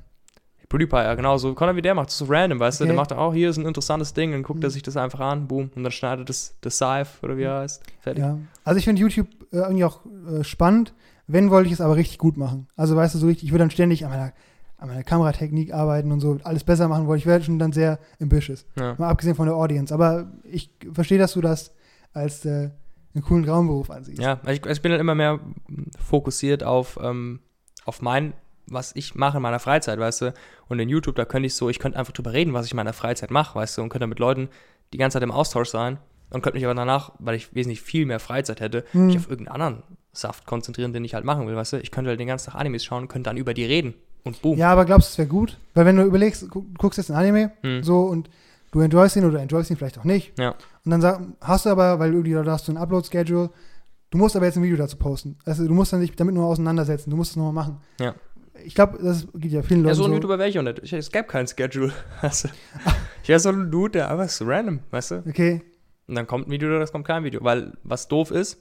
PewDiePie, ja, genau, so Conor wie der macht, das so random, weißt du? Okay. Der macht auch, hier ist ein interessantes Ding, dann guckt er Mhm. sich das einfach an, boom, und dann schneidet das, das Scythe, oder wie er heißt, fertig. Ja. Also ich finde YouTube äh, irgendwie auch äh, spannend. Wenn, wollte ich es aber richtig gut machen. Also weißt du, so richtig, ich würde dann ständig an meiner, an meiner Kameratechnik arbeiten und so, alles besser machen wollte. Ich wäre schon dann sehr ambitious. Ja. Mal abgesehen von der Audience. Aber ich verstehe, dass du das als äh, einen coolen Traumberuf ansiehst. Ja, ich, ich bin dann immer mehr fokussiert auf, ähm, auf mein, was ich mache in meiner Freizeit, weißt du. Und in YouTube, da könnte ich so, ich könnte einfach drüber reden, was ich in meiner Freizeit mache, weißt du, und könnte mit Leuten die ganze Zeit im Austausch sein und könnte mich aber danach, weil ich wesentlich viel mehr Freizeit hätte, Hm. mich auf irgendeinen anderen Saft konzentrieren, den ich halt machen will, weißt du. Ich könnte halt den ganzen Tag Animes schauen und könnte dann über die reden und boom. Ja, aber glaubst du, es wäre gut? Weil wenn du überlegst, gu guckst jetzt ein Anime Hm. so und du enjoyst ihn oder enjoyst ihn vielleicht auch nicht. Ja. Und dann sag, hast du aber, weil du irgendwie da hast du ein Upload-Schedule, du musst aber jetzt ein Video dazu posten. Also du musst dann dich damit nur auseinandersetzen, du musst es nochmal machen. Ja. Ich glaube, das geht ja vielen Ja, Leuten so so. ein YouTuber wäre ich auch nicht. Ich, es gäbe kein Schedule. Weißt du? Ich wäre so ein Dude, der einfach so random, weißt du? Okay, Und dann kommt ein Video oder es kommt kein Video. Weil was doof ist,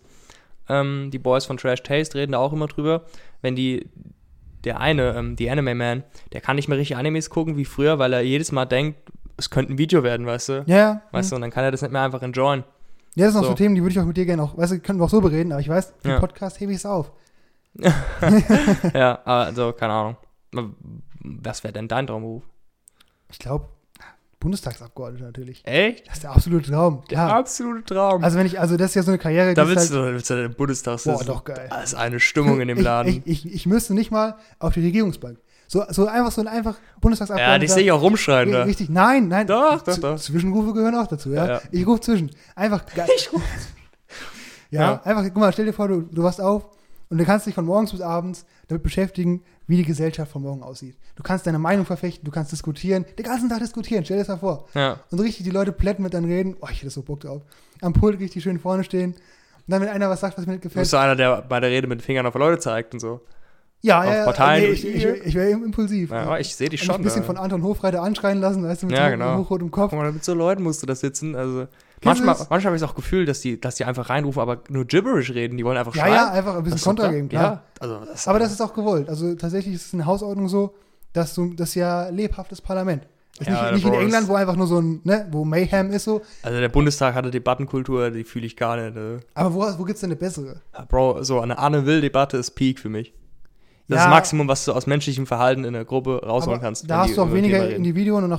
ähm, die Boys von Trash Taste reden da auch immer drüber, wenn die, der eine, ähm, die Anime Man, der kann nicht mehr richtig Animes gucken wie früher, weil er jedes Mal denkt, es könnte ein Video werden, weißt du? ja, ja. Weißt du, und dann kann er das nicht mehr einfach enjoyen. Ja, das sind auch so, So. Themen, die würde ich auch mit dir gerne auch, weißt du, können wir auch so bereden, aber ich weiß, im Ja. Podcast hebe ich es auf. ja, also, keine Ahnung. Was wäre denn dein Traumberuf? Ich glaube, Bundestagsabgeordneter natürlich. Echt? Das ist der absolute Traum. Der Ja. absolute Traum. Also wenn ich, also das ist ja so eine Karriere, da willst du, halt, da willst du den Bundestag boah, sitzen. doch geil. Da ist eine Stimmung in dem Laden. Ich, ich, ich, ich müsste nicht mal auf die Regierungsbank. So, so einfach so ein einfach ja, Bundestagsabgeordneter. dich sehe ich auch rumschreien da. Richtig, nein, nein. Doch, doch, doch. Zwischenrufe gehören auch dazu, ja. Ja, ja. Ich rufe zwischen. Einfach geil. ja, Ja. einfach, guck mal, stell dir vor, du, du wachst auf und du kannst dich von morgens bis abends damit beschäftigen, wie die Gesellschaft von morgen aussieht. Du kannst deine Meinung verfechten, du kannst diskutieren, den ganzen Tag diskutieren, stell dir das mal vor. Ja. Und so richtig die Leute plätten mit dann reden, oh, ich hätte so Bock drauf. Am Pult richtig schön vorne stehen. Und dann, wenn einer was sagt, was mir nicht Du gefällt, bist so einer, der bei der Rede mit den Fingern auf Leute zeigt und so. ja, auf ja, ja, Parteien- nee, ich, ich, ich wäre impulsiv. Ja, aber ich sehe dich schon. ein bisschen da. von Anton Hofreiter anschreien lassen, weißt du, mit Ja, genau. hochrotem Kopf. Guck mal, mit so Leuten musst du da sitzen. Also du manchmal, manchmal habe ich das auch Gefühl, dass die, dass die einfach reinrufen, aber nur gibberish reden. Die wollen einfach Ja, schreien. ja, einfach ein bisschen Das ist Kontra geben, klar. Ja, also das, Aber das ist auch gewollt. Also tatsächlich ist es in der Hausordnung so, dass du das ist ja lebhaftes Parlament. Ist Ja, nicht, nicht in England, wo einfach nur so ein, ne, wo Mayhem ist so. also der Bundestag hatte Debattenkultur, die fühle ich gar nicht. äh. Aber wo, wo gibt es denn eine bessere? Ja, Bro, so eine Anne Will-Debatte ist Peak für mich. Das ist Ja. das Maximum, was du aus menschlichem Verhalten in der Gruppe rausholen kannst. da hast du auch weniger. Individuen und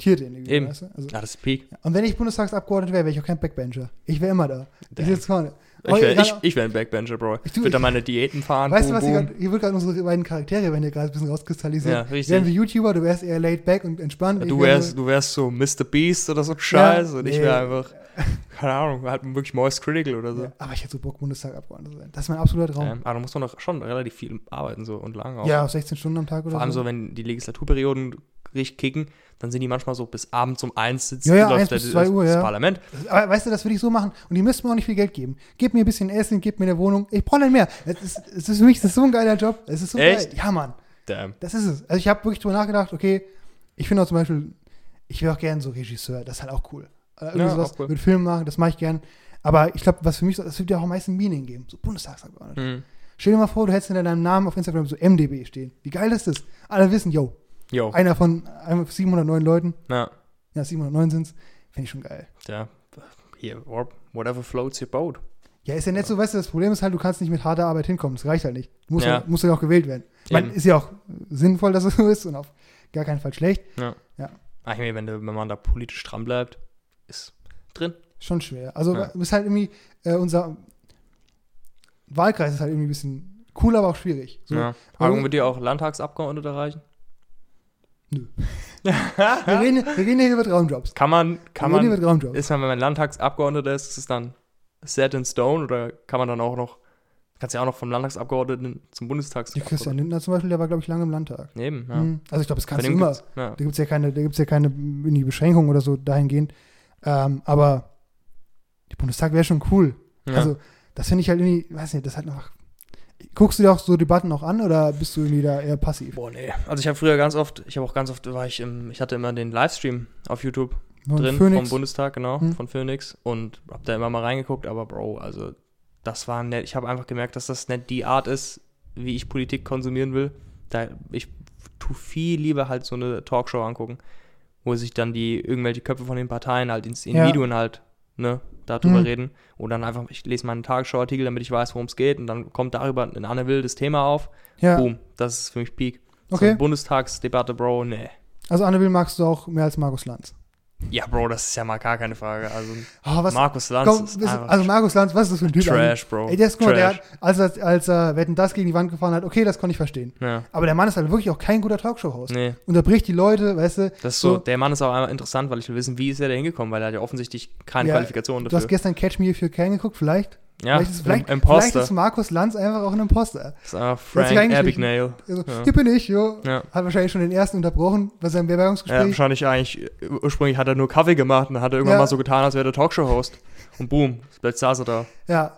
auch selektierte Individuen. Eben. Weißt du? also, Ja, das ist Peak. und wenn ich Bundestagsabgeordneter wäre, wäre ich auch kein Backbencher. Ich wäre immer da. Ich Damn. sitze vorne. Ich wäre ich, ich wär ein Backbencher, Bro. Ich Ich würde da meine Diäten fahren. Weißt du, was hier boom. grad- hier wird gerade unsere beiden Charaktere, wenn ihr gerade ein bisschen rauskristallisiert. Ja, richtig. Wären wir YouTuber, du wärst eher laid back und entspannt. Ich Du wär wärst, so- du wärst so Mr. Beast oder so Scheiß und ich nee. wäre einfach, keine Ahnung, halt wirklich Moist Critical oder so. Ja, aber ich hätte so Bock, Bundestagabgeordneter zu sein. Das ist mein absoluter Traum. Ähm, aber da muss man doch schon relativ viel arbeiten so und lang auch. Ja, 16 Stunden am Tag oder Vor allem so. so, wenn die Legislaturperioden richtig kicken, dann sind die manchmal so bis abends um eins sitzen, Ja, ja, läuft eins der- bis zwei das, Uhr, das ja. Parlament. Aber weißt du, das würde ich so machen. Und die müssten mir auch nicht viel Geld geben. Gib mir ein bisschen Essen, gib mir eine Wohnung. Ich brauche nicht mehr. Es ist, es ist für mich das ist so ein geiler Job. Es ist so Echt? geil. Ja, Mann. Damn. Das ist es. Also ich habe wirklich drüber nachgedacht, okay, ich finde auch zum Beispiel, ich wäre auch gern so Regisseur. Das ist halt auch cool. Äh, irgendwie Ja, sowas cool. mit Filmen machen, das mache ich gern. Aber ich glaube, was für mich so, das wird ja auch am meisten Meaning geben. So Bundestagsabgeordneter. Hm. Stell dir mal vor, du hättest in deinem Namen auf Instagram so MDB stehen. Wie geil ist das? Alle wissen, yo, Jo. einer von einer von 709 Leuten, Ja. ja, 709 sind's, finde ich schon geil. ja. Hier, or whatever floats your boat. Ja, ist ja nicht so, weißt du, das Problem ist halt, du kannst nicht mit harter Arbeit hinkommen. Das reicht halt nicht. Du musst Ja. ja, musst ja auch gewählt werden. Ich meine, ist ja auch sinnvoll, dass es so ist und auf gar keinen Fall schlecht. Ach, ich meine, wenn, du- wenn man da politisch dran bleibt, ist drin. Schon schwer. Also Ja. ist halt irgendwie, äh, unser Wahlkreis ist halt irgendwie ein bisschen cool, aber auch schwierig. So, Ja. Warum- Hagen wir dir auch Landtagsabgeordnete erreichen? wir, reden, wir reden hier über Traumjobs. Kann man, kann wir reden man, über ist man, wenn man Landtagsabgeordneter ist, ist es dann set in stone oder kann man dann auch noch, kannst ja auch noch vom Landtagsabgeordneten zum Die Bundestagsabgeordneten. Christian Lindner zum Beispiel, der war, glaube ich, lange im Landtag. Eben, ja. Mhm. Also ich glaube, das kannst du immer. gibt's- ja. Da gibt es ja keine, da gibt's ja keine Beschränkung oder so dahingehend. Ähm, aber der Bundestag wäre schon cool. Ja. Also, das finde ich halt irgendwie, weiß nicht, das hat noch. Guckst du dir auch so Debatten auch an oder bist du irgendwie da eher passiv? Boah, nee. Also ich habe früher ganz oft, ich habe auch ganz oft, war ich im, ich hatte immer den Livestream auf YouTube Von drin Phoenix? vom Bundestag, genau, Hm. von Phoenix und hab da immer mal reingeguckt, aber Bro, also das war nett. Ich habe einfach gemerkt, dass das nicht die Art ist, wie ich Politik konsumieren will. Da, ich tu viel lieber halt so eine Talkshow angucken, wo sich dann die irgendwelche Köpfe von den Parteien halt in, in Ja. Halt, ne, darüber Hm. reden. Und dann einfach, ich lese meinen Tagesschau-Artikel, damit ich weiß, worum es geht. Und dann kommt darüber ein Anne das Thema auf. Ja, Boom, das ist für mich Peak. So okay. eine Bundestagsdebatte, Bro, nee. Also Anne Will magst du auch mehr als Markus Lanz. Ja, Bro, das ist ja mal gar keine Frage. Also Oh, was, Markus Lanz komm, ist einfach also Markus Lanz, was ist das für ein Typ? Trash, Bro. Ey, der ist, guck mal, der hat, als er, als er Wetten das gegen die Wand gefahren hat, okay, das konnte ich verstehen. ja, Aber der Mann ist halt wirklich auch kein guter Talkshow-Host. nee. Unterbricht die Leute, weißt du. Das ist so, So. der Mann ist auch einmal interessant, weil ich will wissen, wie ist er da hingekommen, weil er hat ja offensichtlich keine Ja, Qualifikation Du hast dafür. gestern Catch Me If You Can geguckt, vielleicht? Ja, vielleicht, ist, vielleicht, ein vielleicht Imposter. ist Markus Lanz einfach auch ein Imposter. Das ist einfach Das Frank Abagnale. Also, Ja. Hier bin ich, jo. Ja. Hat wahrscheinlich schon den ersten unterbrochen bei seinem Ja, Bewerbungsgespräch. wahrscheinlich eigentlich, äh, ursprünglich hat er nur Kaffee gemacht und dann hat er irgendwann Ja. mal so getan, als wäre der Talkshow-Host. Und boom, jetzt saß er da. Ja.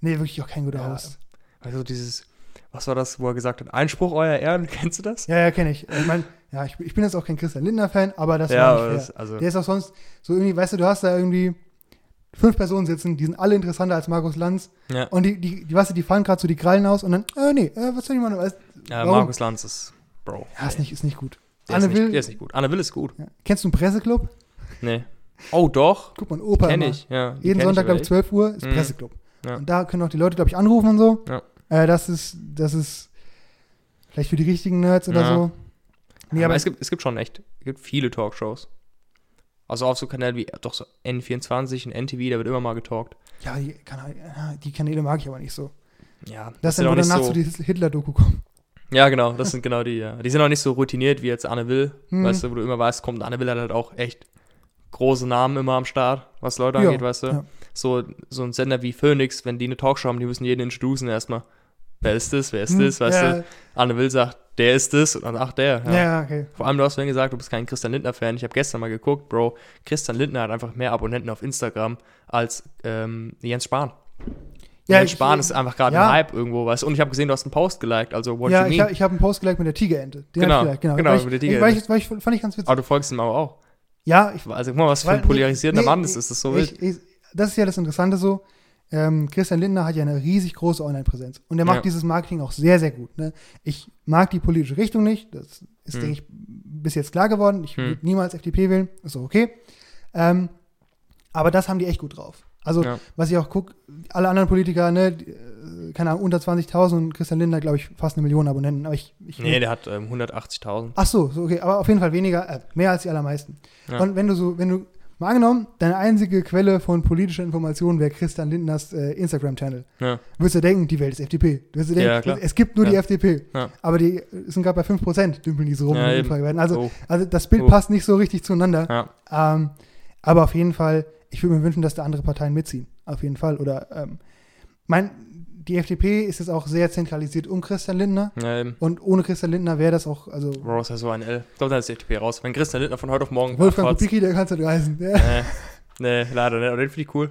Nee, wirklich auch kein guter Ja. Host. Also dieses, was war das, wo er gesagt hat, Einspruch, euer Ehren, kennst du das? Ja, ja, kenne ich. Ich meine, ja, ich, ich bin jetzt auch kein Christian Lindner-Fan, aber das Ja, war nicht das, fair. also, Der ist auch sonst so irgendwie, weißt du, du hast da irgendwie fünf Personen sitzen, die sind alle interessanter als Markus Lanz. ja. Und die, die, die weißt du, die fallen gerade so die Krallen aus und dann, äh, nee, äh, was soll ich machen? Weißt, ja? Markus Lanz ist, Bro. ja, ist nicht, ist nicht gut. Der ist, Anne nicht, Will, der ist nicht gut. Anne Will ist gut. ja. kennst du einen Presseclub? Nee. Oh, doch. Guck mal, Opa Kenn immer. ich, ja. Jeden Sonntag, glaube ich, 12 Uhr ist Mhm. Presseclub. Ja. Und da können auch die Leute, glaube ich, anrufen und so. Ja. Äh, das ist, das ist vielleicht für die richtigen Nerds oder Ja. so. Nee, aber aber es gibt, es gibt schon echt es gibt viele Talkshows. Also auf so Kanälen wie doch so N24 und NTV, da wird immer mal getalkt. ja, die, Kanal, ja, die Kanäle mag ich aber nicht so. Ja, Das sind dann, auch wo danach so, so die Hitler-Doku kommt. Ja, genau, das sind genau die, ja. Die sind auch nicht so routiniert wie jetzt Anne Will, Hm. weißt du, wo du immer weißt, kommt Anne Will hat halt auch echt große Namen immer am Start, was Leute Ja, angeht, weißt du. ja. So, so ein Sender wie Phoenix, wenn die eine Talkshow haben, die müssen jeden introducen erstmal. Wer ist das? Wer ist Hm, das? Weißt ja, du? Anne Will sagt, der ist das und dann, ach, der. Ja, ja, okay. Vor allem, du hast vorhin gesagt, du bist kein Christian Lindner-Fan. Ich habe gestern mal geguckt, Bro. Christian Lindner hat einfach mehr Abonnenten auf Instagram als ähm, Jens Spahn. Ja, Jens ich- Spahn ist einfach gerade ja. im Hype irgendwo, weißt du? Und ich habe gesehen, du hast einen Post geliked, also what ja, you ich, mean? hab- ich habe einen Post geliked mit der Tigerente. Den Genau, geliked, genau. genau, Weil ich, mit der ich, Tigerente. weil ich, weil ich, fand ich ganz witzig. Aber du folgst ihm aber auch. Ja, ich, Also guck mal, was für ein polarisierender nee, Mann nee, das ist. Das ist so wild. das ist ja das Interessante so. Ähm, Christian Lindner hat ja eine riesig große Online-Präsenz. Und er macht Ja. dieses Marketing auch sehr, sehr gut. Ne? Ich mag die politische Richtung nicht. Das ist, Hm. denke ich, bis jetzt klar geworden. Ich Hm. würde niemals FDP wählen. Ist auch okay. Ähm, aber das haben die echt gut drauf. Also, Ja. was ich auch gucke, alle anderen Politiker, ne, die, äh, keine Ahnung, unter 20.000 und Christian Lindner, glaube ich, fast eine Million Abonnenten. Aber ich, ich Nee, der hat ähm, 180.000. Ach so, so, okay, aber auf jeden Fall weniger, äh, mehr als die allermeisten. Ja. Und wenn du so, wenn du, mal angenommen, deine einzige Quelle von politischer Information wäre Christian Lindners äh, Instagram-Channel, Ja. würdest du denken, die Welt ist FDP. Du würdest du denken, Ja, es gibt nur die Ja. FDP. Ja. Aber die sind gerade bei 5%, dümpeln die so rum Ja, in den eben. Umfragewerten. Also, Oh, also das Bild Oh. passt nicht so richtig zueinander. ja. Ähm, aber auf jeden Fall, ich würde mir wünschen, dass da andere Parteien mitziehen. Auf jeden Fall. Oder, ähm, mein, die FDP ist jetzt auch sehr zentralisiert um Christian Lindner. eben. Und ohne Christian Lindner wäre das auch, also Bro, ist ja so ein L. Ich glaube, dann ist die FDP raus. Wenn Christian Lindner von heute auf morgen Wolfgang Kubicki, der kann es nicht reisen. Ja. Nee, nee, leider nicht. Aber den finde ich cool.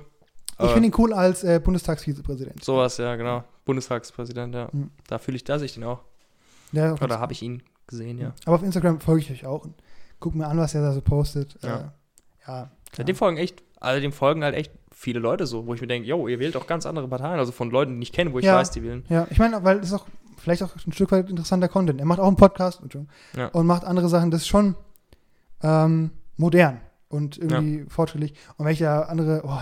Ich Aber finde ihn cool als äh, Bundestagsvizepräsident. sowas, ja, genau. Bundestagspräsident, ja. Mhm. Da fühle ich, da sehe ich den auch. Ja, Oder habe ich ihn gesehen, ja. Aber auf Instagram folge ich euch auch und guck mir an, was er da so postet. Ja. Äh, ja. Ja, dem folgen echt, also dem folgen halt echt viele Leute so, wo ich mir denke, yo, ihr wählt auch ganz andere Parteien, also von Leuten, die ich kenne, wo ich Ja. weiß, die wählen. ja, ich meine, weil es ist auch vielleicht auch ein Stück weit interessanter Content. Er macht auch einen Podcast Ja. und macht andere Sachen. Das ist schon ähm, modern und irgendwie fortschrittlich. Und wenn ich da andere, oh,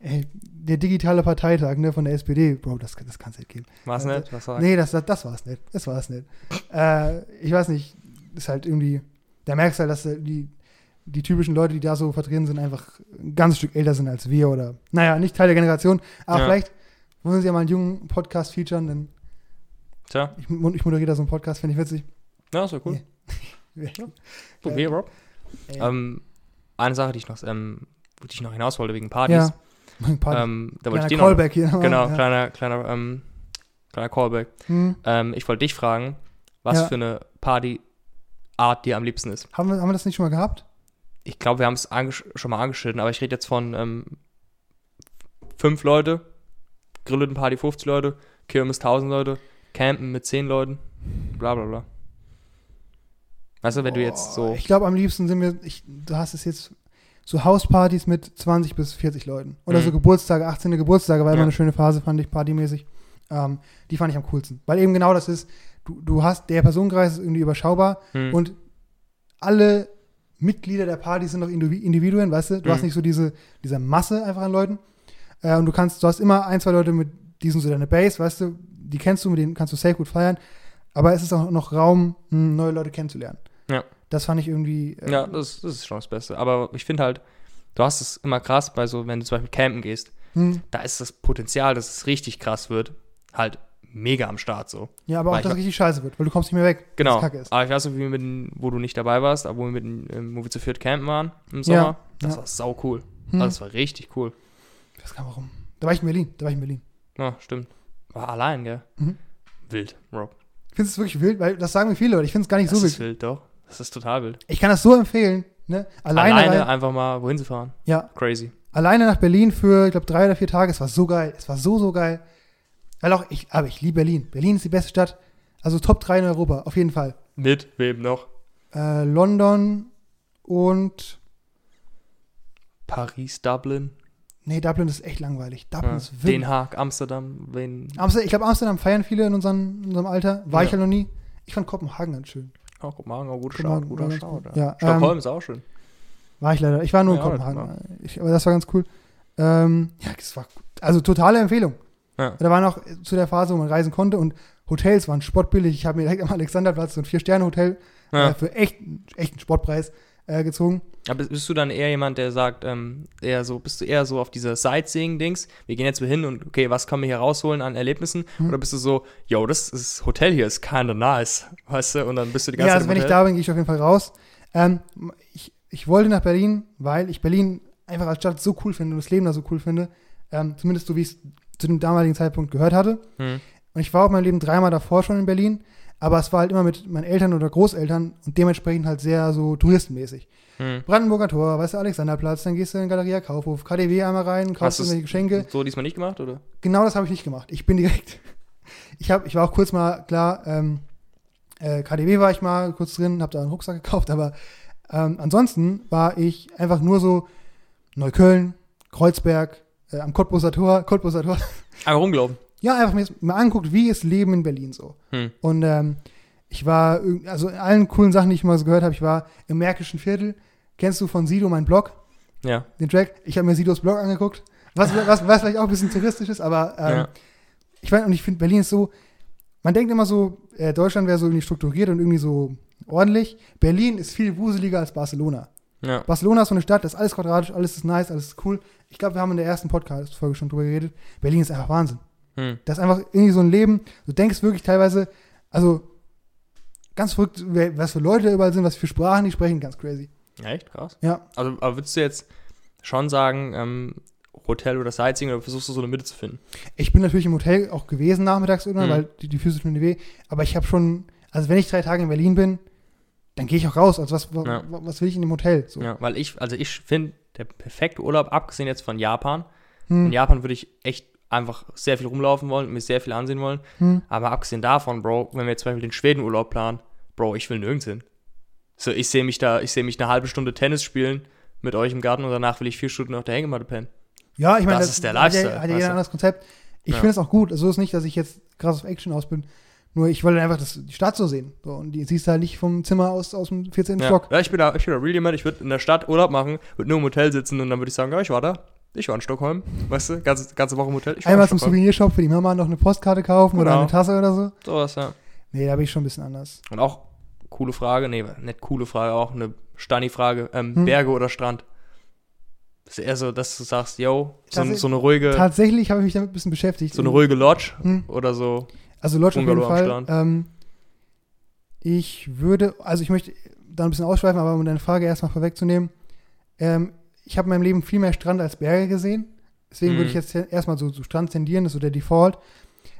ey, der digitale Parteitag ne, von der SPD, Bro, das, das kann es nicht geben. Was Ja, nicht? Was war Nee, das, das, das war es nicht. Das war es nicht. äh, ich weiß nicht, ist halt irgendwie, da merkst du halt, dass die, die typischen Leute, die da so vertreten sind, einfach ein ganzes Stück älter sind als wir oder, naja, nicht Teil der Generation, aber Ja. vielleicht wollen sie ja mal einen jungen Podcast featuren, denn Tja, ich, ich moderiere da so einen Podcast, finde ich witzig. ja, ist ja cool. Ja. Okay, Rob. Ähm, eine Sache, die ich noch, ähm, die ich noch hinaus wollte wegen Partys. ja. Paar, Ähm, da wollte ich dir noch, Callback hier. nochmal, genau, Ja. kleiner, kleiner, ähm, kleiner Callback. Hm. Ähm, ich wollte dich fragen, was Ja. für eine Partyart dir am liebsten ist. Haben, wir, haben wir das nicht schon mal gehabt? Ich glaube, wir haben es schon mal angeschnitten, aber ich rede jetzt von ähm, fünf Leute, Grillenparty 50 Leute, Kirmes 1000 Leute, campen mit zehn Leuten, bla bla bla. Weißt du, wenn du jetzt so. Ich glaube, am liebsten sind wir, ich, du hast es jetzt so Hauspartys mit 20 bis 40 Leuten. Oder Mhm. so Geburtstage, 18. Geburtstage, war immer Ja. eine schöne Phase, fand ich, partymäßig. Ähm, die fand ich am coolsten. Weil eben genau das ist, du, du hast, der Personenkreis ist irgendwie überschaubar Hm, und alle Mitglieder der Party sind doch Indivi- Individuen, weißt du? Du hast Mhm. nicht so diese, diese Masse einfach an Leuten. Äh, und du kannst, du hast immer ein, zwei Leute mit, die sind so deine Base, weißt du? Die kennst du, mit denen kannst du safe gut feiern. Aber es ist auch noch Raum, hm, neue Leute kennenzulernen. Ja. Das fand ich irgendwie. äh, ja, das, das ist schon das Beste. Aber ich finde halt, du hast es immer krass bei so, wenn du zum Beispiel campen gehst, hm. da ist das Potenzial, dass es richtig krass wird, halt mega am Start so. Ja, aber auch, Weil ich dass war- richtig scheiße wird, weil du kommst nicht mehr weg. Genau. Das Kacke ist. Aber ich weiß noch, wie wir mit, den- wo du nicht dabei warst, aber wo wir, mit, den, ähm, wo wir zu viert campen waren im Sommer. Ja, Das ja. war sau cool. Hm. Also das war richtig cool. Ich weiß gar nicht warum. Da war ich in Berlin. Da war ich in Berlin. Ja, stimmt. War allein, gell? Mhm. Wild, Bro. Ich finde es wirklich wild, weil das sagen mir viele Leute. Ich finde es gar nicht Das so ist wild. wild, doch. Das ist total wild. Ich kann das so empfehlen. Ne? Alleine, Alleine, rein- einfach mal wohin zu fahren. ja, Crazy. alleine nach Berlin für, ich glaube, drei oder vier Tage. Es war so geil. Es war so, so geil. Weil auch ich, aber ich liebe Berlin. Berlin ist die beste Stadt. Also Top 3 in Europa, auf jeden Fall. Mit wem noch? Äh, London und. Paris, Dublin, Nee, Dublin ist echt langweilig. Dublin ja. ist wirklich. Den Haag, Amsterdam, wen. Amsterdam, ich glaube, Amsterdam feiern viele in, unseren, in unserem Alter. War Ja. ich ja noch nie. Ich fand Kopenhagen ganz schön. Oh, Kopenhagen, oh, guter Kopenhagen guter Start. gut. Ja, Stockholm ähm, ist auch schön. War ich leider. Ich war nur in Ja, Kopenhagen. Ich, aber das war ganz cool. Ähm, ja, das war also totale Empfehlung. Ja. Da war noch zu der Phase, wo man reisen konnte und Hotels waren spottbillig. Ich habe mir direkt am Alexanderplatz so ein Vier-Sterne-Hotel Ja. äh, für echt, echt einen Sportpreis äh, gezogen. Aber bist du dann eher jemand, der sagt, ähm, eher so, bist du eher so auf diese Sightseeing-Dings? Wir gehen jetzt so hin und okay, was können wir hier rausholen an Erlebnissen? Hm. Oder bist du so, yo, das, das Hotel hier ist kinda nice, weißt du? Und dann bist du die ganze Ja, Zeit also im wenn ich da bin, gehe ich auf jeden Fall raus. Ähm, ich, ich wollte nach Berlin, weil ich Berlin einfach als Stadt so cool finde und das Leben da so cool finde. Ähm, zumindest so, wie ich es zu dem damaligen Zeitpunkt gehört hatte. Hm. Und ich war auch mein Leben dreimal davor schon in Berlin, aber es war halt immer mit meinen Eltern oder Großeltern und dementsprechend halt sehr so touristenmäßig. Hm. Brandenburger Tor, weißt du, Alexanderplatz, dann gehst du in Galeria Kaufhof, KDW einmal rein, kaufst irgendwelche Geschenke. so diesmal nicht gemacht, oder? Genau das habe ich nicht gemacht. Ich bin direkt. Ich, hab, ich war auch kurz mal, klar, ähm, äh, KDW war ich mal kurz drin, habe da einen Rucksack gekauft, aber ähm, ansonsten war ich einfach nur so Neukölln, Kreuzberg, äh, am Cottbuser Tor, Cottbuser Tor. Einfach rumgelaufen. Ja, einfach mir mal anguckt, wie ist Leben in Berlin so. Hm. Und ähm, ich war, also in allen coolen Sachen, die ich mal so gehört habe, ich war im Märkischen Viertel. Kennst du von Sido meinen Blog, Ja. den Track? Ich habe mir Sidos Blog angeguckt. Was, was, was vielleicht auch ein bisschen touristisch ist, aber ähm, Ja. ich weiß, und ich finde, Berlin ist so, man denkt immer so, äh, Deutschland wäre so irgendwie strukturiert und irgendwie so ordentlich. Berlin ist viel wuseliger als Barcelona. Ja. Barcelona ist so eine Stadt, das ist alles quadratisch, alles ist nice, alles ist cool. Ich glaube, wir haben in der ersten Podcast-Folge schon drüber geredet. Berlin ist einfach Wahnsinn. Hm. Das ist einfach irgendwie so ein Leben. Du denkst wirklich teilweise, also ganz verrückt, was für Leute überall sind, was für Sprachen die sprechen, ganz crazy. Echt krass. Ja, Also, aber würdest du jetzt schon sagen, ähm, Hotel oder Sightseeing oder versuchst du so eine Mitte zu finden? ich bin natürlich im Hotel auch gewesen nachmittags irgendwann, Mhm. weil die, die Füße tun mir weh. Aber ich habe schon, also wenn ich drei Tage in Berlin bin, dann gehe ich auch raus. Also was, wa- Ja. wa- was will ich in dem Hotel? So. Ja, weil ich, also ich finde, der perfekte Urlaub, abgesehen jetzt von Japan, Hm, in Japan würde ich echt einfach sehr viel rumlaufen wollen, mir sehr viel ansehen wollen. hm. Aber abgesehen davon, Bro, wenn wir jetzt zum Beispiel den Schwedenurlaub planen, Bro, ich will nirgends hin. So, ich sehe mich da, ich sehe mich eine halbe Stunde Tennis spielen mit euch im Garten und danach will ich vier Stunden auf der Hängematte pennen. Ja, ich meine, Das ist der hat ja- Lifestyle, Hat ja jeder ein anderes Konzept. Ich Ja. finde es auch gut. Also es ist nicht, dass ich jetzt krass auf Action aus bin. Nur ich wollte einfach das, die Stadt so sehen. So, und die siehst du halt nicht vom Zimmer aus, aus dem 14. Ja, Stock. ja ich bin da, ich bin da real jemand, ich würde in der Stadt Urlaub machen, würde nur im Hotel sitzen und dann würde ich sagen, ja, ich war da. Ich war in Stockholm, weißt du, ganze, ganze Woche im Hotel. Einmal in zum. Souvenirshop für die Mama noch eine Postkarte kaufen oder Genau. eine Tasse oder so. Sowas, ja. Nee, da bin ich schon ein bisschen anders. Und auch coole Frage, nee, nicht coole Frage, auch eine Stani-Frage, ähm, Hm. Berge oder Strand? Das ist eher so, dass du sagst, yo, so, so eine ruhige, Tatsächlich habe ich mich damit ein bisschen beschäftigt. so eine ruhige Lodge Hm. oder so. Also Lodge auf jeden Fall. Ähm, ich würde, also ich möchte da ein bisschen ausschweifen, aber um deine Frage erstmal vorwegzunehmen, ähm, ich habe in meinem Leben viel mehr Strand als Berge gesehen. Deswegen Mhm. würde ich jetzt erstmal so zu Strand tendieren, das ist so der Default.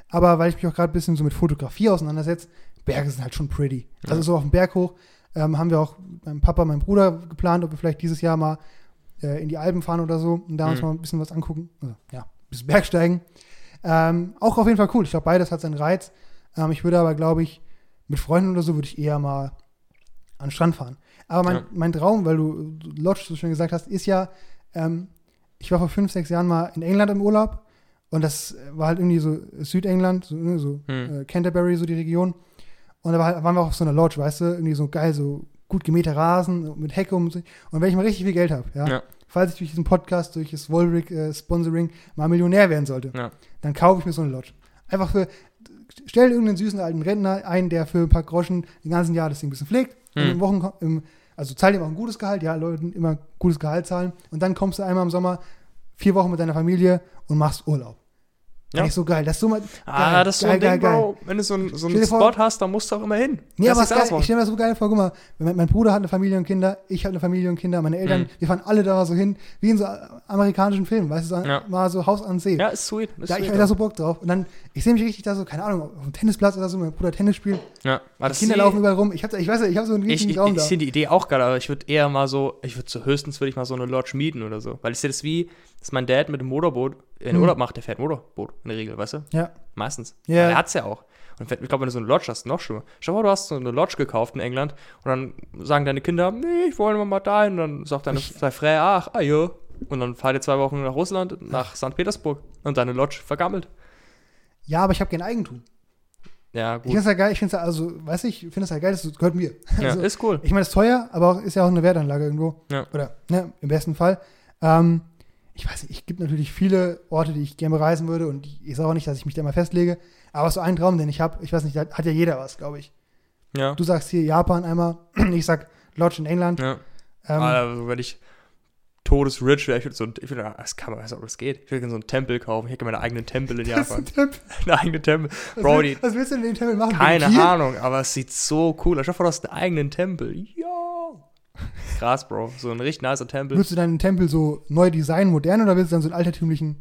Aber weil ich mich auch gerade ein bisschen so mit Fotografie auseinandersetze, Berge sind halt schon pretty. Also Ja. so auf dem Berg hoch ähm, haben wir auch meinem Papa, meinem Bruder geplant, ob wir vielleicht dieses Jahr mal äh, in die Alpen fahren oder so und da uns Mhm. mal ein bisschen was angucken. Also, ja, ein bisschen Bergsteigen. Ähm, auch auf jeden Fall cool. Ich glaube, beides hat seinen Reiz. Ähm, ich würde aber, glaube ich, mit Freunden oder so würde ich eher mal an den Strand fahren. Aber mein, Ja. mein Traum, weil du Lodge so schön gesagt hast, ist ja, ähm, ich war vor fünf, sechs Jahren mal in England im Urlaub und das war halt irgendwie so Südengland, so, ne, so Hm. äh, Canterbury, so die Region. Und da war, waren wir auch auf so einer Lodge, weißt du, irgendwie so geil, so gut gemähter Rasen mit Hecke um sich. Und wenn ich mal richtig viel Geld habe, ja, Ja. Falls ich durch diesen Podcast, durch das Wolric äh, Sponsoring mal Millionär werden sollte, Ja. dann kaufe ich mir so eine Lodge. Einfach für, stell irgendeinen süßen alten Rentner ein, der für ein paar Groschen den ganzen Jahr das Ding ein bisschen pflegt. Hm. im Wochen, im, also zahl ihm auch ein gutes Gehalt, ja, Leuten immer gutes Gehalt zahlen. Und dann kommst du einmal im Sommer vier Wochen mit deiner Familie und machst Urlaub. Ja. Eigentlich so geil. Das ist so mal, Ah, geil, das ist so geil, ein Ding, geil, geil. Bro. Wenn du so, ein, so einen dir vor- Spot hast, dann musst du auch immer hin. Nee, Das aber ist geil. ich stelle mir das so geil vor. Guck mal, mein, mein Bruder hat eine Familie und Kinder, ich habe eine Familie und Kinder, meine Eltern, Mhm. wir fahren alle da so hin, wie in so amerikanischen Filmen, weißt du, so Ja. mal so Haus an See. Ja, ist sweet. Ist da ich habe da so Bock drauf. Und dann, ich sehe mich richtig da so, keine Ahnung, auf dem Tennisplatz oder so, mein Bruder Tennis spielt, ja. Aber die Kinder laufen überall rum. Ich, hab, ich weiß ja, ich habe so einen Ich, richtigen ich, Traum ich da. finde die Idee auch geil, aber ich würde eher mal so, ich würde so höchstens würde ich mal so eine Lodge mieten oder so. Weil ich sehe das wie, dass mein Dad mit dem Motorboot in Hm. Urlaub macht, der fährt Motorboot in der Regel, weißt du? Ja. Meistens. Ja. Ja. Er hat's ja auch. Und ich glaube, wenn du so eine Lodge hast, noch schlimmer. Schau mal, du hast so eine Lodge gekauft in England und dann sagen deine Kinder, nee, ich wollte mal dahin. Und dann sagt deine Ich- deine Frau, ach, ah ja. Und dann fahrt ihr zwei Wochen nach Russland, nach St. Petersburg und deine Lodge vergammelt. Ja, aber ich habe kein Eigentum. Ja, Ich gut. finde es ja geil, ich finde es ja, also, weiß ich, ich finde es ja geil, das gehört mir. Ja, also, ist cool. ich meine, es ist teuer, aber auch, ist ja auch eine Wertanlage irgendwo. Ja. Oder, ne, im besten Fall. Ähm, ich weiß nicht, es gibt natürlich viele Orte, die ich gerne bereisen würde und ich, sage auch nicht, dass ich mich da mal festlege. Aber so ein Traum, den ich habe, ich weiß nicht, hat ja jeder was, glaube ich. Ja. Du sagst hier Japan einmal, ich sag Lodge in England. ja. Ähm, also, wenn ich todesrich wäre, ich würde so ein, ich würde, das kann man, weiß auch, das geht. Ich würde so einen Tempel kaufen. Ich hätte meinen eigenen Tempel in Japan. ein Tempel. einen eigenen Tempel. Was, Bro, will, was willst du in dem Tempel machen? keine? Ahnung, aber es sieht so cool aus. Dir vor, du hast einen eigenen Tempel. Ja. Krass, Bro. So ein richtig nicer Tempel. Willst du deinen Tempel so neu designen, modern oder willst du dann so einen altertümlichen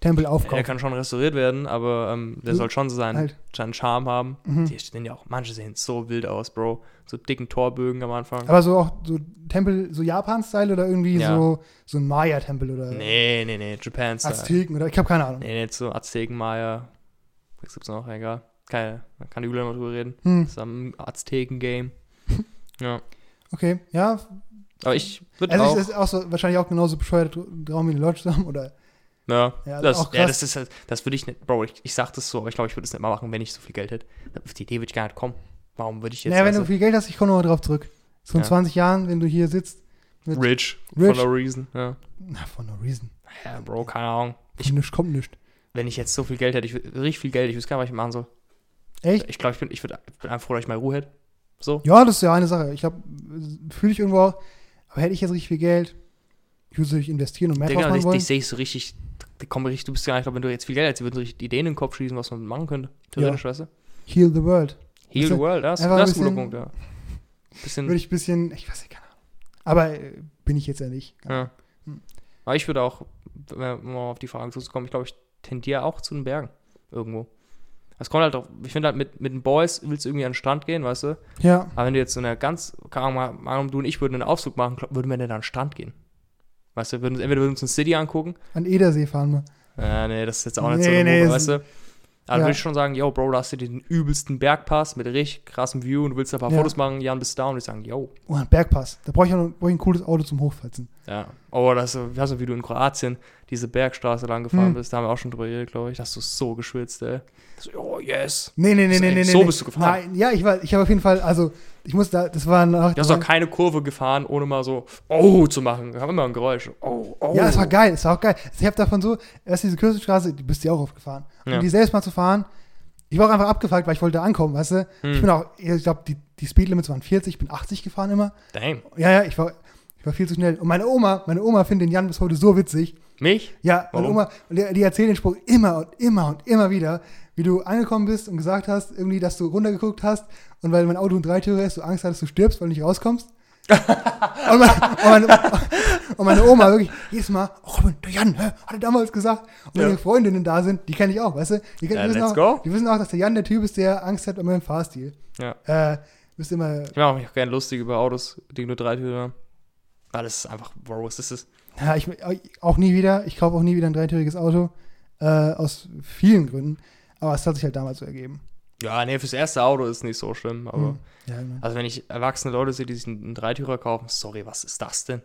Tempel Der aufkaufen? kann schon restauriert werden, aber ähm, der Du- soll schon so seinen, halt. seinen Charme haben. Mhm. Die sehen ja auch, manche sehen so wild aus, Bro. So dicken Torbögen am Anfang. Aber so auch so Tempel, so Japan-Style oder irgendwie Ja. so, so ein Maya-Tempel oder nee, nee, nee. Japan-Style. Azteken oder ich habe keine Ahnung. Nee, nicht so Azteken, Maya. Was gibt's noch? Egal. Keine, man kann übel mal drüber reden. Hm, Das ist am Azteken-Game. ja. Okay, ja. Aber ich würde Also auch. es ist auch so, wahrscheinlich auch genauso bescheuert Traum wie eine Lodge zu haben oder ja, Ja, das, auch ja, das ist halt, das würde ich nicht, Bro, ich, ich sag das so, aber ich glaube, ich würde es nicht mal machen, wenn ich so viel Geld hätte. Auf die Idee würde ich gar nicht kommen. Warum würde ich jetzt naja, wenn weißt du viel Geld hast, ich komme nochmal drauf zurück. So in Ja. 20 Jahren, wenn du hier sitzt, rich, Rich. for no reason. Ja. na, for no reason. ja, Bro, keine Ahnung. Ich, nicht, kommt nicht. Wenn ich jetzt so viel Geld hätte, ich richtig viel Geld, ich wüsste gar nicht, was ich machen soll. Echt? Ich glaube, ich bin, ich, würd, ich bin einfach froh, dass ich mal Ruhe hätte. So. Ja, das ist ja eine Sache. Ich glaube, fühle ich irgendwo auch, aber hätte ich jetzt richtig viel Geld, ich würde es investieren und mehr drauf Digga, machen dich, wollen. dich sehe ich so richtig, komm richtig, du bist ja, ich glaube, wenn du jetzt viel Geld hättest, würden richtig Ideen in den Kopf schießen, was man machen könnte. Theoretisch, weißt du? Heal the world. Heal Weißt the world, das, das ist ein guter Punkt, ja. Bisschen, Würde ich ein bisschen, ich weiß nicht, keine Ahnung. Aber äh, bin ich jetzt ja nicht. ja. Hm. Aber ich würde auch, wenn wir mal auf die Frage zuzukommen, ich glaube, ich tendiere auch zu den Bergen. Irgendwo. Es kommt halt drauf, ich finde halt mit, mit den Boys willst du irgendwie an den Strand gehen, weißt du? Ja, Aber wenn du jetzt so eine ganz, keine Ahnung, du und ich würden einen Ausflug machen, würden wir denn an den Strand gehen? Weißt du, würden, entweder würden wir uns ein City angucken. an Edersee fahren wir. Ja, nee, das ist jetzt auch nicht Nee, so eine nee, das weißt du? Aber ja. würde ich schon sagen, yo, Bro, da hast du den übelsten Bergpass mit richtig krassem View und du willst ein paar Ja. Fotos machen, Jan, bist du da? Und ich sagen, yo, Oh, ein Bergpass. Da brauche ich, brauch ich ein cooles Auto zum Hochfalzen. Ja. Oh, das ist, so- weißt du, wie du in Kroatien diese Bergstraße lang gefahren Hm. bist, da haben wir auch schon drüber geredet, glaube ich. Da hast du so geschwitzt, ey. So, oh, yes. Nee, nee, nee, So, nee, nee. so nee. bist du gefahren. Nein, ja, ich war, ich habe auf jeden Fall, also, ich muss da, das war nach. Du hast auch keine Kurve gefahren, ohne mal so, oh, zu machen. Wir haben immer ein Geräusch. Oh, oh. Ja, das war geil, das war auch geil. Ich habe davon so, erst diese Kürzelstraße, die bist du ja auch aufgefahren. Ja. Und die selbst mal zu fahren, ich war auch einfach abgefuckt, weil ich wollte da ankommen, weißt du? Ich Hm. bin auch, ich glaube, die, die Speedlimits waren 40, ich bin 80 gefahren immer. Damn. Ja, ja, ich war, ich war viel zu schnell. Und meine Oma, meine Oma findet den Jan bis heute so witzig. Mich? Ja, meine Warum? Oma, und die, die erzählt den Spruch immer und immer und immer wieder, wie du angekommen bist und gesagt hast, irgendwie, dass du runtergeguckt hast und weil mein Auto ein Dreitürer ist, du Angst hattest, du stirbst, weil du nicht rauskommst. und, meine, und, meine, und meine Oma wirklich jedes Mal, oh Robin, der Jan, hä, hat er damals gesagt. Und wenn Ja. ihre Freundinnen da sind, die kenne ich auch, weißt du? Die, kennen- Ja, die, wissen auch, die wissen auch, dass der Jan der Typ ist, der Angst hat bei meinem Fahrstil. Ja. Äh, bist immer, Ich mache mich auch gerne lustig über Autos, die nur drei Türen haben. Weil das ist einfach, was ist das? ja, ich, auch nie wieder, ich kaufe auch nie wieder ein dreitüriges Auto, äh, aus vielen Gründen. Aber es hat sich halt damals so ergeben. Ja, nee, fürs erste Auto ist nicht so schlimm, aber. Hm. Ja, genau. Also wenn ich erwachsene Leute sehe, die sich einen, Dreitürer kaufen, sorry, was ist das denn?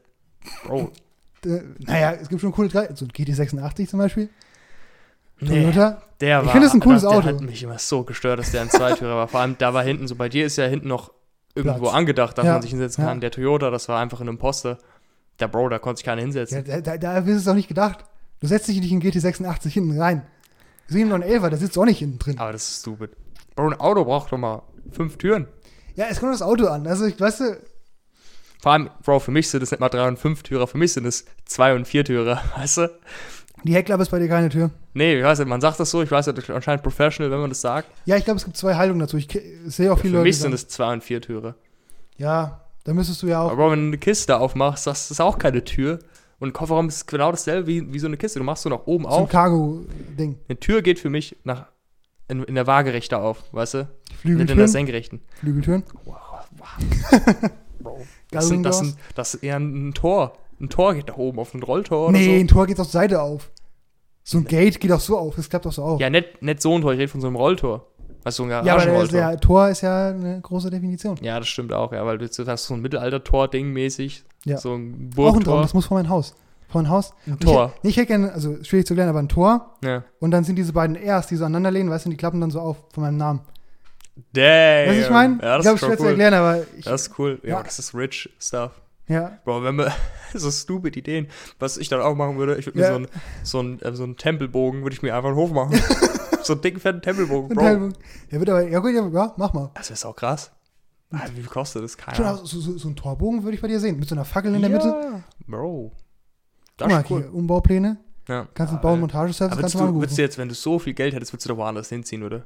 Bro, Äh, naja, es gibt schon coole drei, so ein GT86 zum Beispiel. nee, Toyota. der Ich war, finde es ein cooles der, Auto. Der hat mich immer so gestört, dass der ein Zweitürer war. Vor allem, da war hinten so, bei dir ist ja hinten noch irgendwo Platz. angedacht, dass Ja, man sich hinsetzen ja. kann. Der Toyota, das war einfach ein Imposter. Der Bro, da konnte sich keiner Ja, hinsetzen. da, da, da ist es auch nicht gedacht. Du setzt dich nicht in GT86 hinten rein. 711er, da sitzt auch nicht hinten drin. Aber das ist stupid. Bro, ein Auto braucht doch mal fünf Türen. Ja, es kommt das Auto an. Also, ich weißt du, Vor allem, Bro, für mich sind es nicht mal drei und fünf Türer, für mich sind es zwei und vier Türer, weißt du? Die Heckklappe ist bei dir keine Tür. Nee, ich weiß nicht, man sagt das so, ich weiß nicht, ist anscheinend professional, wenn man das sagt. Ja, ich glaube, es gibt zwei Haltungen dazu. Ich sehe auch Für viele Leute. mich die sind es zwei und vier Türe. ja, da müsstest du ja auch. Aber wenn du eine Kiste aufmachst, das ist auch keine Tür. Und ein Kofferraum ist genau dasselbe wie, wie so eine Kiste. Du machst so nach oben so ein auf. Cargo-Ding. Eine Tür geht für mich nach in, in der Waagerechte auf, weißt du? Nicht in der Flügeltüren. Senkrechten. Flügeltüren. Wow, wow. Bro, das, sind, das, sind, das ist eher ein Tor. Ein Tor geht nach oben auf ein Rolltor Nee, oder ein Tor geht auf die Seite auf. So ein Gate geht auch so auf. Das klappt auch so auf. so. Ja, nicht, nicht so ein Tor, ich rede von so einem Rolltor. Weißt du, so ein Ja, aber der, Garagenrolltor. der Tor ist ja eine große Definition. Ja, das stimmt auch, ja, weil du jetzt hast so ein Mittelalter-Tor-Ding mäßig. Ja. So ein Auch ein Burgtor. Traum, das muss vor mein Haus. Vor mein Haus. ein Tor. Ich, ich hätte gerne, also schwierig zu erklären, aber ein Tor. Ja. Und dann sind diese beiden Rs, die so aneinander lehnen, weißt du, und die klappen dann so auf von meinem Namen. Damn. Weißt du, was ich meine? Ja, ich das glaube, ist schwer schon zu cool. erklären, aber ich, Das ist cool. Ja, Ja. das ist rich stuff. Ja. Bro, wenn wir so stupid Ideen, was ich dann auch machen würde, ich würde mir Ja. so einen so einen, äh, so einen Tempelbogen, würde ich mir einfach einen Hof machen. so einen dicken, fetten Tempelbogen, Bro. Teilung. Ja, wird aber, ja gut, ja, ja, mach mal. Das ist auch krass. Ah, wie viel kostet das? Keine Ahnung. so, so, so ein Torbogen würde ich bei dir sehen, mit so einer Fackel in der Mitte. Ja, Bro. Das Guck mal, ist cool. hier, Umbaupläne. Ja. Kannst du Ah, Bau- und ja. Montageservice normal du, würdest du jetzt, wenn du so viel Geld hättest, würdest du doch woanders hinziehen, oder?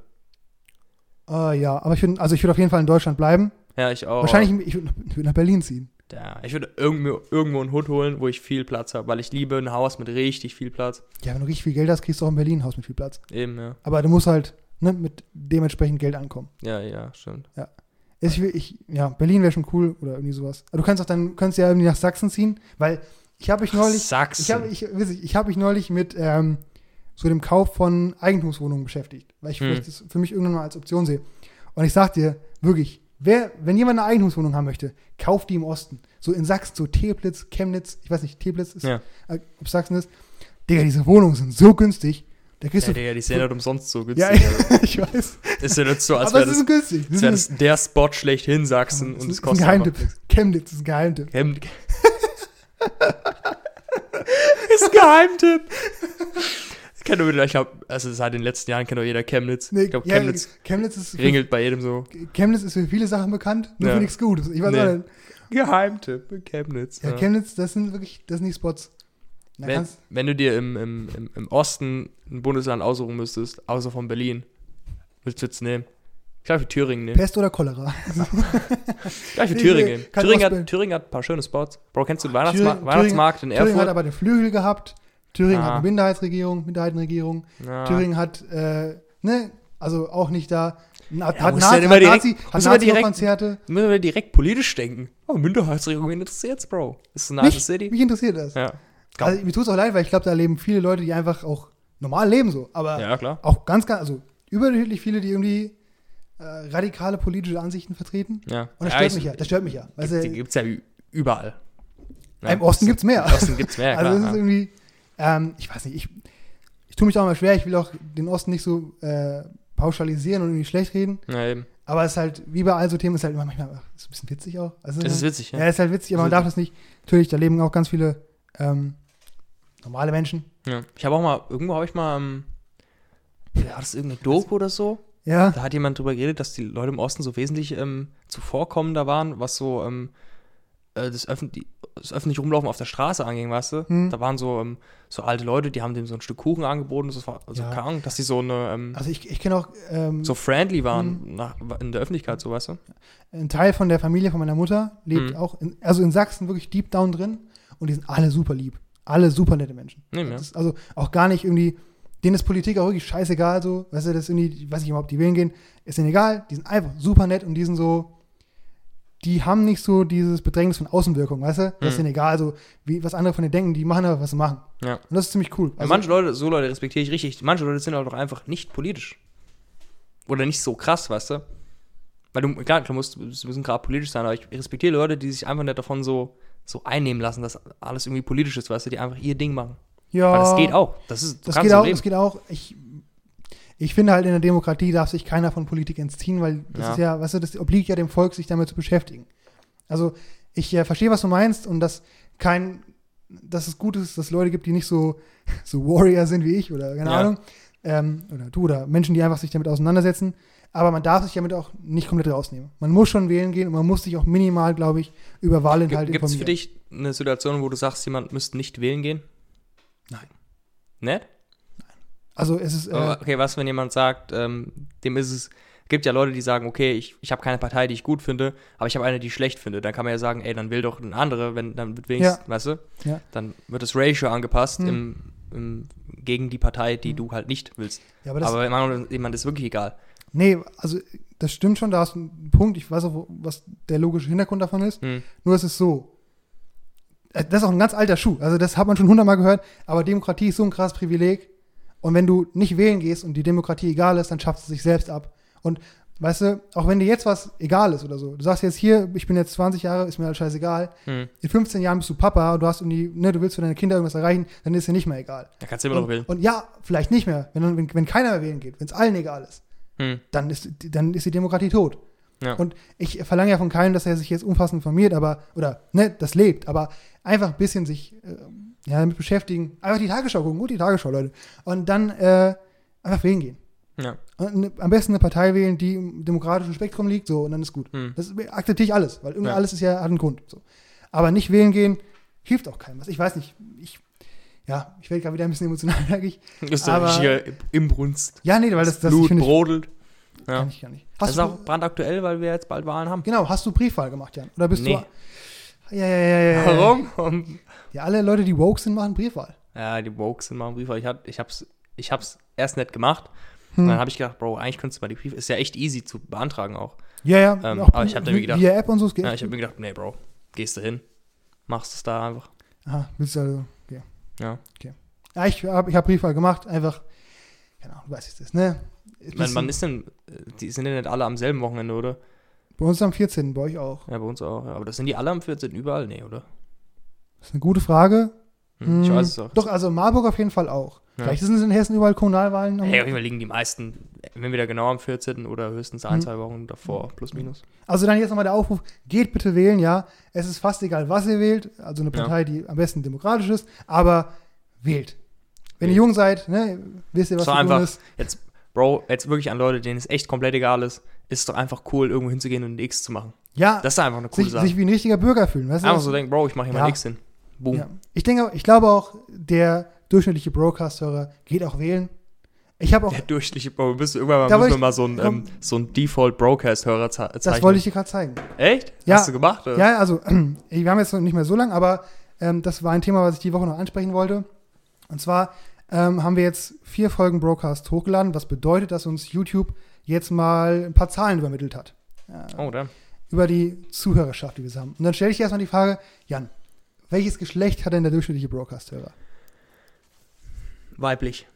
Äh, ja, aber ich würde, also ich würde auf jeden Fall in Deutschland bleiben. Ja, ich auch. Wahrscheinlich, ich würde würd nach Berlin ziehen. Ja, ich würde irgendwo, irgendwo einen Hut holen, wo ich viel Platz habe, weil ich liebe ein Haus mit richtig viel Platz. Ja, wenn du richtig viel Geld hast, kriegst du auch in Berlin ein Haus mit viel Platz. Eben, ja. Aber du musst halt ne, mit dementsprechend Geld ankommen. Ja, ja, stimmt. Ich, will- ich, ja, Berlin wäre schon cool oder irgendwie sowas. Aber du kannst auch dann, kannst ja irgendwie nach Sachsen ziehen, weil ich habe mich neulich, Sachsen. ich habe ich, ich, ich habe mich neulich mit ähm, so dem Kauf von Eigentumswohnungen beschäftigt, weil ich Hm. vielleicht das für mich irgendwann mal als Option sehe. Und ich sag dir wirklich, wer, wenn jemand eine Eigentumswohnung haben möchte, kauft die im Osten. So in Sachsen, so Teplitz, Chemnitz, ich weiß nicht, Teplitz ist, Ja. äh, ob Sachsen ist. Digga, diese Wohnungen sind so günstig. Da kriegst ja, du. Digga, die sind halt umsonst so günstig. Ja, also. ich weiß. ist ja nicht so, als wäre das, ist günstig. als wär das der Spot schlechthin Sachsen Das und es ein kostet Geheimtipp. einfach nichts. Chemnitz ist ein Geheimtipp. Chem ist ein Geheimtipp. Kennt doch jeder, ich glaube, also seit den letzten Jahren kennt doch jeder Chemnitz. Nee, ich glaube, ja, Chemnitz Chemnitz ist, ringelt bei jedem so. Chemnitz ist für viele Sachen bekannt, nur Ja. für nichts Gutes. Ich weiß Nee. nicht. Geheimtipp, Chemnitz. Ja, ja. Chemnitz, das sind wirklich, das sind die Spots. Da Wenn, wenn du dir im, im, im, im Osten ein Bundesland aussuchen müsstest, außer von Berlin, willst du jetzt nehmen? Ich glaube, für Thüringen nehmen. Pest oder Cholera. Gleich für Thüringen. Thüringen hat, Thüringen hat ein paar schöne Spots. Bro, kennst du den Ach, Weihnachtsma Thüringen- Weihnachtsmarkt in Thüringen hat Erfurt? aber den Flügel gehabt. Thüringen Ah. hat eine Minderheitsregierung, Minderheitenregierung. Ja. Thüringen hat, äh, ne, also auch nicht da. Na, Ja, hat Nazi, ja hat direkt- Nazi, hat immer direkt- Nazi-Konzerte. Müssen wir direkt politisch denken. Oh, Minderheitsregierung interessiert's, Bro. Ist eine nice Mich, City. mich interessiert das. Ja. Also, mir tut es auch leid, weil ich glaube, da leben viele Leute, die einfach auch normal leben so. Aber ja, klar. auch ganz, ganz, also überdurchschnittlich viele, die irgendwie äh, radikale politische Ansichten vertreten. Ja. Und das stört ich- mich ja. Das stört mich ja. Weißt Die du, gibt's ja überall. Im Osten gibt's mehr. Im Osten gibt's mehr, also klar. ist irgendwie, ähm, ich weiß nicht, ich, ich tue mich auch immer schwer, ich will auch den Osten nicht so äh, pauschalisieren und irgendwie schlecht reden. ja, eben. Aber es ist halt, wie bei allen so Themen, ist halt immer manchmal, ach, ist ein bisschen witzig auch. Also, Es ist witzig, ja. ja, ist halt witzig, aber man darf das nicht. Natürlich, da leben auch ganz viele ähm, normale Menschen. ja. Ich habe auch mal, irgendwo habe ich mal, ähm, war das irgendeine Doku oder so? Ja, Da hat jemand drüber geredet, dass die Leute im Osten so wesentlich ähm, zuvorkommender waren, was so ähm, äh, das, öffn das öffentliche Rumlaufen auf der Straße anging, weißt du? Hm. Da waren so, ähm, so alte Leute, die haben dem so ein Stück Kuchen angeboten, das war also Ja. keine Ahnung, dass die so eine ähm, also ich, ich kenne auch ähm, so friendly waren Hm. nach, in der Öffentlichkeit, so weißt du? ein Teil von der Familie von meiner Mutter, lebt Mhm. auch, in, also in Sachsen wirklich deep down drin und die sind alle super lieb. Alle super nette Menschen. Nee, ja. Also auch gar nicht irgendwie, denen ist Politik auch wirklich scheißegal so. Weißt du, das ist irgendwie, ich weiß mal, ob die wählen gehen, ist denen egal. Die sind einfach super nett und die sind so, die haben nicht so dieses Bedrängnis von Außenwirkung, weißt du? Das ist Mhm. denen egal, so wie was andere von denen denken, die machen aber, was sie machen. Ja. Und das ist ziemlich cool. Ja, manche Leute, so Leute respektiere ich richtig. Manche Leute sind halt auch einfach nicht politisch. Oder nicht so krass, weißt du? Weil du, klar, du musst, wir müssen gerade politisch sein, aber ich respektiere Leute, die sich einfach nicht davon so, so einnehmen lassen, dass alles irgendwie politisch ist, weißt du, die einfach ihr Ding machen. Ja. Weil das geht auch. Das ist, Das geht auch, das geht auch. Ich, ich finde halt in der Demokratie darf sich keiner von Politik entziehen, weil das Ja. ist ja, weißt du, das obliegt ja dem Volk, sich damit zu beschäftigen. Also ich äh, verstehe, was du meinst und dass kein, dass es gut ist, dass es Leute gibt, die nicht so, so Warrior sind wie ich oder keine Ja. Ahnung. Ähm, oder du oder Menschen, die einfach sich damit auseinandersetzen. Aber man darf sich damit auch nicht komplett rausnehmen. Man muss schon wählen gehen und man muss sich auch minimal, glaube ich, über Wahlinhalte Gibt es informieren. für dich eine Situation, wo du sagst, jemand müsste nicht wählen gehen? Nein. Nicht? Also es ist, äh, okay, was, wenn jemand sagt, ähm, dem ist es, gibt ja Leute, die sagen, okay, ich, ich habe keine Partei, die ich gut finde, aber ich habe eine, die ich schlecht finde. Dann kann man ja sagen, ey, dann will doch eine andere, wenn dann wird wenigstens, weißt du, Ja. dann wird das Ratio angepasst Hm. im, im, gegen die Partei, die Hm. du halt nicht willst. ja, aber das, aber jemand, jemand ist wirklich egal. Nee, also das stimmt schon, da hast du einen Punkt. Ich weiß auch, was der logische Hintergrund davon ist. Hm. Nur es ist so. äh, Das ist auch ein ganz alter Schuh. Also das hat man schon hundertmal gehört. Aber Demokratie ist so ein krasses Privileg. Und wenn du nicht wählen gehst und die Demokratie egal ist, dann schafft es sich selbst ab. Und weißt du, auch wenn dir jetzt was egal ist oder so, du sagst jetzt hier, ich bin jetzt 20 Jahre, ist mir halt scheißegal. Hm. In 15 Jahren bist du Papa und du hast irgendwie, ne, du willst für deine Kinder irgendwas erreichen, dann ist dir nicht mehr egal. Da kannst du immer noch Und, wählen. und ja, vielleicht nicht mehr, wenn, wenn, wenn keiner mehr wählen geht, wenn es allen egal ist Hm. dann ist, dann ist die Demokratie tot. Ja. Und ich verlange ja von keinem, dass er sich jetzt umfassend informiert, aber, oder, ne, das lebt, aber einfach ein bisschen sich, äh, ja, damit beschäftigen. Einfach die Tagesschau gucken, gut die Tagesschau, Leute. Und dann, äh, einfach wählen gehen. Ja. Und ne, am besten eine Partei wählen, die im demokratischen Spektrum liegt, so, und dann ist gut. Hm. Das akzeptiere ich alles, weil irgendwie Ja. alles ist ja, hat einen Grund, so. Aber nicht wählen gehen, hilft auch keinem was. Ich weiß nicht, ich, ja, ich werde gerade wieder ein bisschen emotional, merke ich. Das ist Aber- ja richtige Imbrunst. Ja, nee, weil das, das, Blut finde ich, brodelt. Ja. kann ich gar nicht. Das Hast ist du, auch brandaktuell, weil wir jetzt bald Wahlen haben. Genau, hast du Briefwahl gemacht, Jan? Oder bist Nee. du. Ja, ja, ja, ja. Warum? Um, Ja, alle Leute, die woke sind, machen Briefwahl. Ja, die Woke sind mal ein Brief. Ich, hat, ich, hab's, ich hab's erst nicht gemacht. Hm. Und dann habe ich gedacht, Bro, eigentlich könntest du mal die Briefe. Ist ja echt easy zu beantragen auch. Ja, ja. Ähm, auch aber ich hab dann vi- gedacht- Via App und so, es geht. Ja, ich habe mir gedacht, nee, Bro, gehst du hin, machst es da einfach. Aha, willst du also. Okay. Ja. Ja, ich habe ich hab Briefwahl gemacht, einfach. Genau, du weißt es, ne? Ist Man, man bisschen- ist denn, äh, die sind ja nicht alle am selben Wochenende, oder? Bei uns am 14., bei euch auch. Ja, bei uns auch. Ja. Aber das sind die alle am 14. überall? Nee, oder? Das ist eine gute Frage. Hm, ich Hm, weiß es auch. Doch, also Marburg auf jeden Fall auch. Ja. Vielleicht sind es in Hessen überall Kommunalwahlen. Hey, auf jeden Fall liegen die meisten, wenn wieder genau am 14. oder höchstens ein, Hm. zwei Wochen davor, plus minus. Also dann jetzt nochmal der Aufruf, geht bitte wählen, ja. Es ist fast egal, was ihr wählt. Also eine Ja. Partei, die am besten demokratisch ist, aber wählt. Wenn ihr jung seid, ne, wisst ihr, was So einfach. ist. Jetzt, Bro, jetzt wirklich an Leute, denen es echt komplett egal ist, ist doch einfach cool, irgendwo hinzugehen und ein X zu machen. Ja, Das ist einfach eine coole sich, Sache. sich wie ein richtiger Bürger fühlen. Weißt du? Einfach so denken, Bro, ich mache hier Ja. mal X hin. Boom. ja. Ich denke, ich glaube auch, der durchschnittliche Broadcast-Hörer geht auch wählen. Ich habe auch, Der durchschnittliche Bro, wir müssen irgendwann mal, müssen wir mal so ein, ähm, so ein Default-Broadcast-Hörer ze- zeichnen. das wollte ich dir gerade zeigen. Echt? Ja. Hast du gemacht? Oder? Ja, also, wir haben jetzt noch nicht mehr so lang, aber ähm, das war ein Thema, was ich die Woche noch ansprechen wollte. Und zwar ähm, haben wir jetzt vier Folgen Broadcast hochgeladen, was bedeutet, dass uns YouTube jetzt mal ein paar Zahlen übermittelt hat. Äh, Oh, da. Über die Zuhörerschaft, die wir haben. Und dann stelle ich dir erstmal die Frage, Jan, welches Geschlecht hat denn der durchschnittliche Broadcast-Hörer? Weiblich.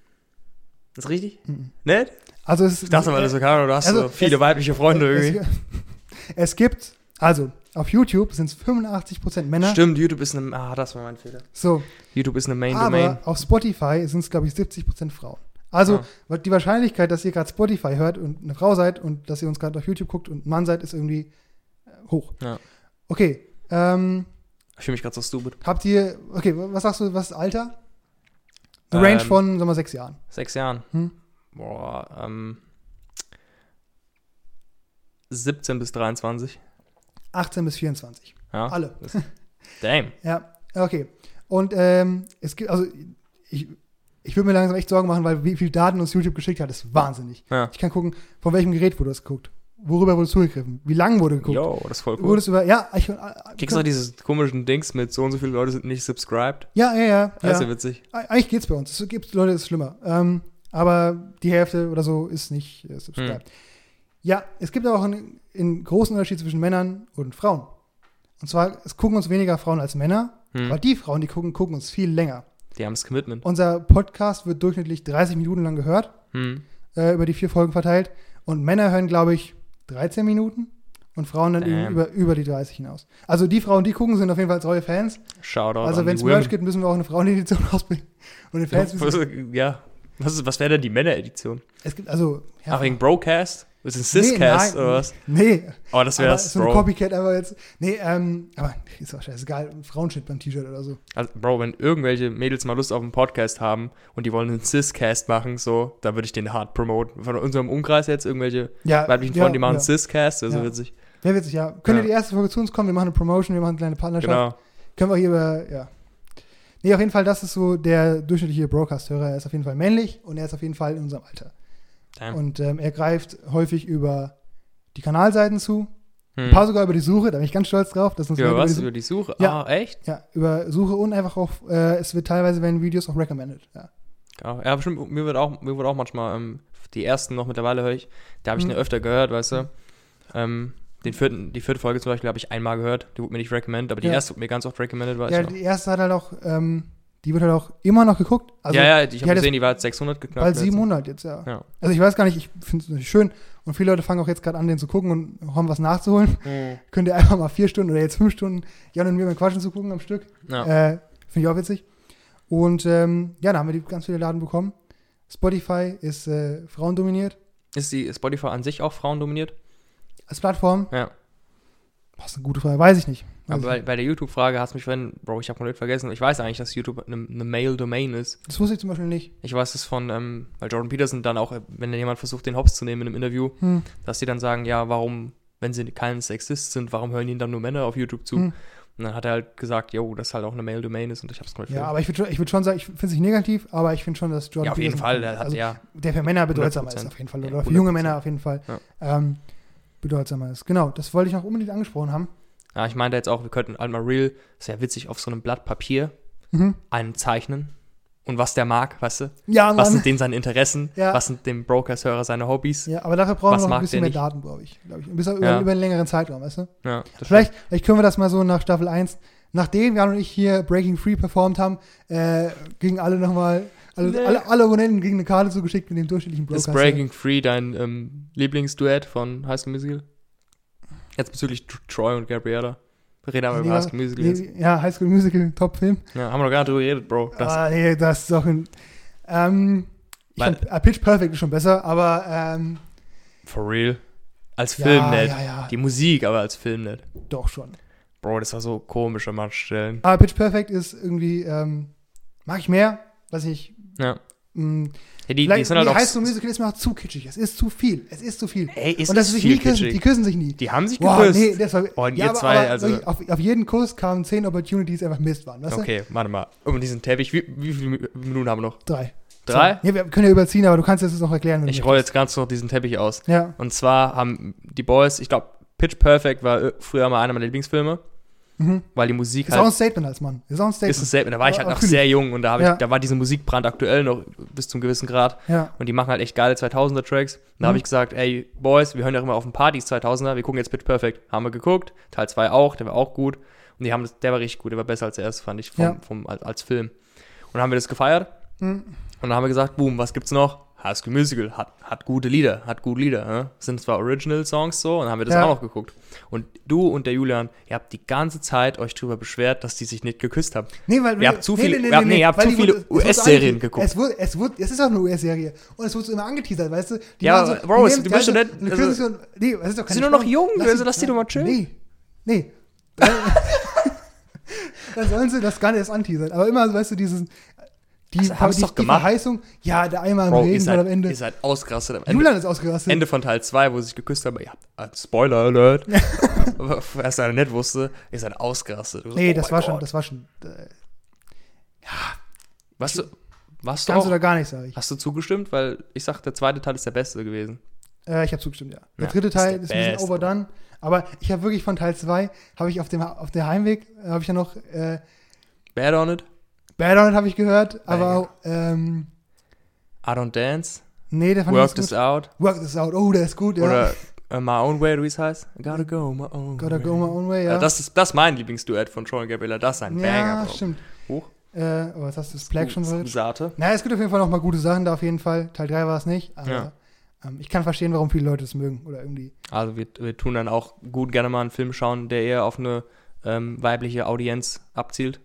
Das ist richtig? Mhm. Nicht? Also es ist, Ich dachte, weil du so keine, du hast Also, so viele es- weibliche Freunde irgendwie. es, es gibt, also auf YouTube sind es 85% Männer. Stimmt, YouTube ist eine. Ah, das war mein Fehler. So, YouTube ist eine Main aber Domain. auf Spotify sind es, glaube ich, 70% Frauen. Also Ah. die Wahrscheinlichkeit, dass ihr gerade Spotify hört und eine Frau seid und dass ihr uns gerade auf YouTube guckt und ein Mann seid, ist irgendwie äh, hoch. Ja. Okay, ähm, Ich fühle mich gerade so stupid. habt ihr, okay, was sagst du, was ist Alter? Eine Range Ähm, von, sagen wir mal, sechs Jahren. Sechs Jahren. Hm? Boah, ähm. 17 bis 23. 18 bis 24. Ja. Alle. Damn. Ja, okay. Und ähm, es gibt, also ich, ich würde mir langsam echt Sorgen machen, weil wie viel Daten uns YouTube geschickt hat, ist wahnsinnig. Ja. Ich kann gucken, von welchem Gerät wurde das geguckt? Worüber wurde es zugegriffen? Wie lange wurde geguckt? Yo, das ist voll Wurde cool. es über, ja, ich, äh, Kriegst du auch dieses komischen Dings mit so und so viele Leute sind nicht subscribed? ja, ja, ja. Das ist ja. ja witzig. Eigentlich geht's bei uns. Es gibt Leute, das ist schlimmer. Ähm, aber die Hälfte oder so ist nicht äh, subscribed. Hm. Ja, es gibt aber auch einen, einen großen Unterschied zwischen Männern und Frauen. Und zwar, es gucken uns weniger Frauen als Männer, Hm. aber die Frauen, die gucken, gucken uns viel länger. Die haben das Commitment. Unser Podcast wird durchschnittlich 30 Minuten lang gehört, Hm. äh, über die vier Folgen verteilt. Und Männer hören, glaube ich, 13 Minuten und Frauen dann Damn. über, über die 30 hinaus. Also die Frauen, die gucken, sind auf jeden Fall treue Fans. Shoutout Also wenn es Merch gibt, müssen wir auch eine Frauenedition rausbringen. Und den Fans ja. Was, was wäre denn die Männeredition? es gibt also ja, Ach, wegen Brocast? Ist ein Nee, Ciscast nein. oder was? Nee, Oh, das wäre so ein Bro. Copycat aber jetzt. Nee, ähm, aber ist auch scheißegal, ein Frauenshit beim T-Shirt oder so. Also, Bro, wenn irgendwelche Mädels mal Lust auf einen Podcast haben und die wollen einen Ciscast machen, so, da würde ich den hart promoten. Von unserem Umkreis jetzt irgendwelche Ja, weiblichen ja, Freunde, die machen ja. Ciscast, das ist Ja. witzig. Wäre witzig, ja. Könnt ihr Ja. die erste Folge zu uns kommen? Wir machen eine Promotion, wir machen eine kleine Partnerschaft. Genau. Können wir hier über, ja. Nee, auf jeden Fall, das ist so der durchschnittliche Broadcast-Hörer. Er ist auf jeden Fall männlich und er ist auf jeden Fall in unserem Alter. Damn. Und ähm, er greift häufig über die Kanalseiten zu. Ein Hm. paar sogar über die Suche, da bin ich ganz stolz drauf. Dass uns Über was? Über die Suche? Ja. Ah, echt? Ja, über Suche und einfach auch, äh, es wird teilweise werden Videos auch recommended. Ja. Ja, ja bestimmt, mir wird auch, mir wird auch manchmal, ähm, die ersten noch mittlerweile höre ich, da habe ich Mhm. eine öfter gehört, weißt du. Ähm, den vierten, die vierte Folge zum Beispiel habe ich einmal gehört, die wurde mir nicht recommended, aber die Ja. erste wurde mir ganz oft recommended, weiß ja, ich noch. die erste hat halt auch, ähm, die wird halt auch immer noch geguckt. Also, ja, ja, ich habe gesehen, die war jetzt 600 geknackt. bald letztens. 700 jetzt, ja. Ja. Also ich weiß gar nicht, ich finde es natürlich schön und viele Leute fangen auch jetzt gerade an, den zu gucken und haben was nachzuholen. Mhm. Könnt ihr einfach mal vier Stunden oder jetzt fünf Stunden Jan und mir beim Quatschen zu gucken am Stück. Ja. Äh, Finde ich auch witzig. Und ähm, ja, da haben wir die ganz viele Laden bekommen. Spotify ist äh, frauendominiert Ist die Spotify an sich auch frauendominiert? als Plattform. Ja. Ist eine gute Frage, weiß ich nicht. Aber ich bei, bei der YouTube-Frage hast du mich vorhin, Bro, ich habe komplett vergessen. Ich weiß eigentlich, dass YouTube eine, eine Male-Domain ist. Das wusste ich zum Beispiel nicht. Ich weiß es von, ähm, weil Jordan Peterson dann auch, äh, wenn jemand versucht, den Hops zu nehmen in einem Interview, Hm. dass die dann sagen, ja, warum, wenn sie kein Sexist sind, warum hören ihnen dann nur Männer auf YouTube zu? Hm. Und dann hat er halt gesagt, jo, das halt auch eine Male-Domain ist und ich hab's komplett Ja, vergessen. aber ich würde schon, ich würd schon sagen, ich finde es nicht negativ, aber ich finde schon, dass Jordan Ja, auf jeden Peterson- Fall, der hat also, ja, der für Männer bedeutsamer 100%. ist auf jeden Fall. Ja, Oder für junge 100%. Männer auf jeden Fall Ja. ähm, bedeutsamer ist. Genau, das wollte ich noch unbedingt angesprochen haben. Ja, ich meinte jetzt auch, wir könnten halt mal real, sehr witzig, auf so einem Blatt Papier Mhm. einen zeichnen und was der mag, weißt du? Ja, Was sind denen seine Interessen? Ja. Was sind dem Brokers-Hörer seine Hobbys? Ja, aber dafür brauchen Was wir noch ein bisschen mehr nicht? Daten, glaube ich. Glaub ich. Bis über, Ja. über einen längeren Zeitraum, weißt du? Ja, Vielleicht, vielleicht können wir das mal so nach Staffel 1, nachdem Jan und ich hier Breaking Free performt haben, äh, gegen alle nochmal, alle, Nee. alle, alle Abonnenten gegen eine Karte zugeschickt mit dem durchschnittlichen Ist Broadcast. Breaking Free dein ähm, Lieblingsduett von High School Musical? Jetzt bezüglich Tr- Troy und Gabriella. Wir reden Nee, über High School Musical jetzt. Ja, High School Musical, Top-Film. Ja, haben wir noch gar nicht drüber geredet, Bro. Das, Ah, nee, das ist doch ein. Ähm, fand, äh, Pitch Perfect ist schon besser, aber ähm, For real. Als ja, Film nicht. ja, Die Musik aber als Film nicht. doch schon. Bro, das war so komisch an manchen Stellen. Aber Pitch Perfect ist irgendwie, ähm, mag ich mehr, weiß ich. Ja. Mh, Ja, die, die sind halt auch. High School Musical ist mir auch zu kitschig. Es ist zu viel. Es ist zu viel. Ey, ist Und dass es sie sich nie küssen. kitschig. Die küssen sich nie. Die haben sich Boah, geküsst. nee, das war. Oh, und ihr zwei, also- wirklich, auf, auf jeden Kuss kamen zehn Opportunities, die einfach Mist waren. Weißt Okay, warte mal. Um diesen Teppich, wie, wie viele Mi- Minuten haben wir noch? du? Drei. Drei? Nee, wir können ja überziehen, aber du kannst jetzt noch erklären. Ich du roll jetzt ganz noch diesen Teppich aus. Ja. Und zwar haben die Boys, ich glaube, Pitch Perfect war äh, früher mal einer meiner Lieblingsfilme, Mhm. weil die Musik Ist auch ein halt Statement als Mann. Ist auch ein Statement. ist ein Statement. Da war ich halt noch sehr jung und da, ich, Ja. da war diese Musik brandaktuell noch bis zum gewissen Grad. ja. Und die machen halt echt geile 2000er Tracks. Und da Mhm. habe ich gesagt, ey, Boys, wir hören ja immer auf den Partys 2000er, wir gucken jetzt Pitch Perfect. Haben wir geguckt, Teil 2 auch, der war auch gut. Und die haben das, der war richtig gut, der war besser als der erste, fand ich, vom, Ja. vom, als, als Film. Und dann haben wir das gefeiert. Mhm. Und dann haben wir gesagt, boom, was gibt's noch? High School Musical hat, hat gute Lieder, hat gute Lieder. Ne? Sind zwar Original-Songs so, und dann haben wir das Ja. auch noch geguckt. Und du und der Julian, ihr habt die ganze Zeit euch drüber beschwert, dass die sich nicht geküsst haben. Nee, weil Ihr habt zu viele- ihr habt- nee, ihr habt zu viele US-Serien geguckt. Es wurde, es wurde, es ist auch eine US-Serie. Und es wurde so immer angeteasert, weißt du? Die Ja, aber, Bro, du bist doch nicht- so- also- nee, es ist doch sind doch noch jung, Lass also lass die doch mal chillen. Nee, nee. Dann sollen sie das gar nicht erst anteasern. Aber immer, weißt du, dieses, die, Also, haben's die, doch die gemacht. Verheißung, ja, der Eimer im Bro, Regen seid, am Ende. ihr seid ausgerastet am Ende. Julian ist ausgerastet. Ende von Teil 2, wo sie sich geküsst haben, habt, äh, Spoiler Alert, was er nicht wusste, ihr seid ausgerastet. So, nee, oh das war schon, das war schon, äh, Was du, was du ganz auch, oder gar nicht, sage ich. hast du zugestimmt? Weil ich sag, der zweite Teil ist der beste gewesen. Äh, ich habe zugestimmt, ja. Der Ja, dritte ist Teil der ist, ein bisschen Beste. overdone. Aber ich habe wirklich von Teil 2, habe ich auf dem, auf der Heimweg, habe ich ja noch, äh, Bad on it, Bad on It habe ich gehört, aber Banger. auch, ähm, I don't dance, nee, der fand work ich this out. Work This Out, oh, der ist gut, ja. Oder uh, My Own Way, wie es heißt. Gotta go my own Gotta way. Go My Own Way, ja. Ja, das ist das ist mein Lieblingsduett von Troy und Gabriella. Das ist ein ja, Banger, Bro. stimmt. Hoch. Äh, aber jetzt hast du Black schon verrückt. Sate. Naja, es gibt auf jeden Fall noch mal gute Sachen da auf jeden Fall. Teil 3 war es nicht, aber Ja. Ähm, ich kann verstehen, warum viele Leute es mögen oder irgendwie. Also wir, wir tun dann auch gut gerne mal einen Film schauen, der eher auf eine ähm, weibliche Audienz abzielt.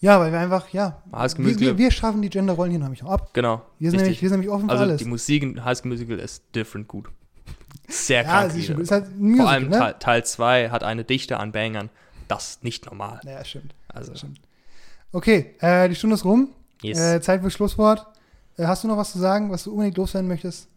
Ja, weil wir einfach, ja, High School wir, Musical, wir, wir schaffen die Genderrollen hier nämlich auch ab. genau. Wir sind, nämlich, wir sind nämlich offen für also alles. die Musik in High School Musical ist different gut. Sehr ja, krank. ist, ist halt Musical, Vor allem ne? Teil 2 hat eine Dichte an Bangern. Das ist nicht normal. Ja, stimmt. Also, stimmt. Okay, äh, die Stunde ist rum. yes. Äh, Zeit für Schlusswort. Äh, hast du noch was zu sagen, was du unbedingt loswerden möchtest?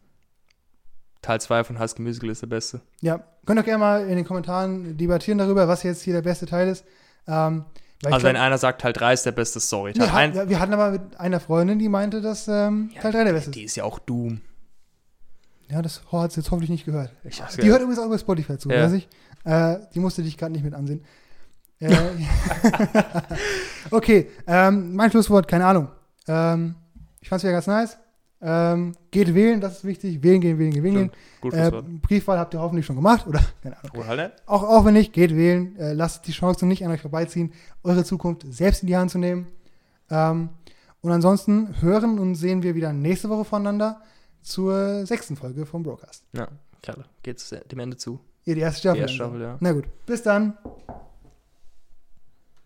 Teil 2 von High School Musical ist der beste. Ja, könnt ihr gerne mal in den Kommentaren debattieren darüber, was jetzt hier der beste Teil ist. Ähm, weil Also wenn glaub- einer sagt, Teil 3 ist der beste, sorry. Teil wir, 1, hatten, wir hatten aber mit einer Freundin, die meinte, dass ähm, Teil 3 der beste ist. die ist ja auch Doom. Ja, das hat sie jetzt hoffentlich nicht gehört. Ich Die gehört. hört übrigens auch über Spotify zu, Ja. weiß ich. Äh, die musste dich gerade nicht mit ansehen. Äh, okay, ähm, mein Schlusswort, keine Ahnung. Ähm, ich fand's wieder ganz nice. Ähm, geht wählen, das ist wichtig. Wählen gehen, wählen gehen, wählen gehen. Äh. Briefwahl habt ihr hoffentlich schon gemacht, oder? Keine Ahnung. Oder halt nicht? Auch, auch wenn nicht, geht wählen. Äh, lasst die Chance nicht an euch vorbeiziehen, eure Zukunft selbst in die Hand zu nehmen. Ähm, und ansonsten hören und sehen wir wieder nächste Woche voneinander zur sechsten Folge vom Broadcast. Ja, klar. Geht's dem Ende zu. Ihr die erste Staffel. Die erste. Staffel, ja. Na gut, bis dann.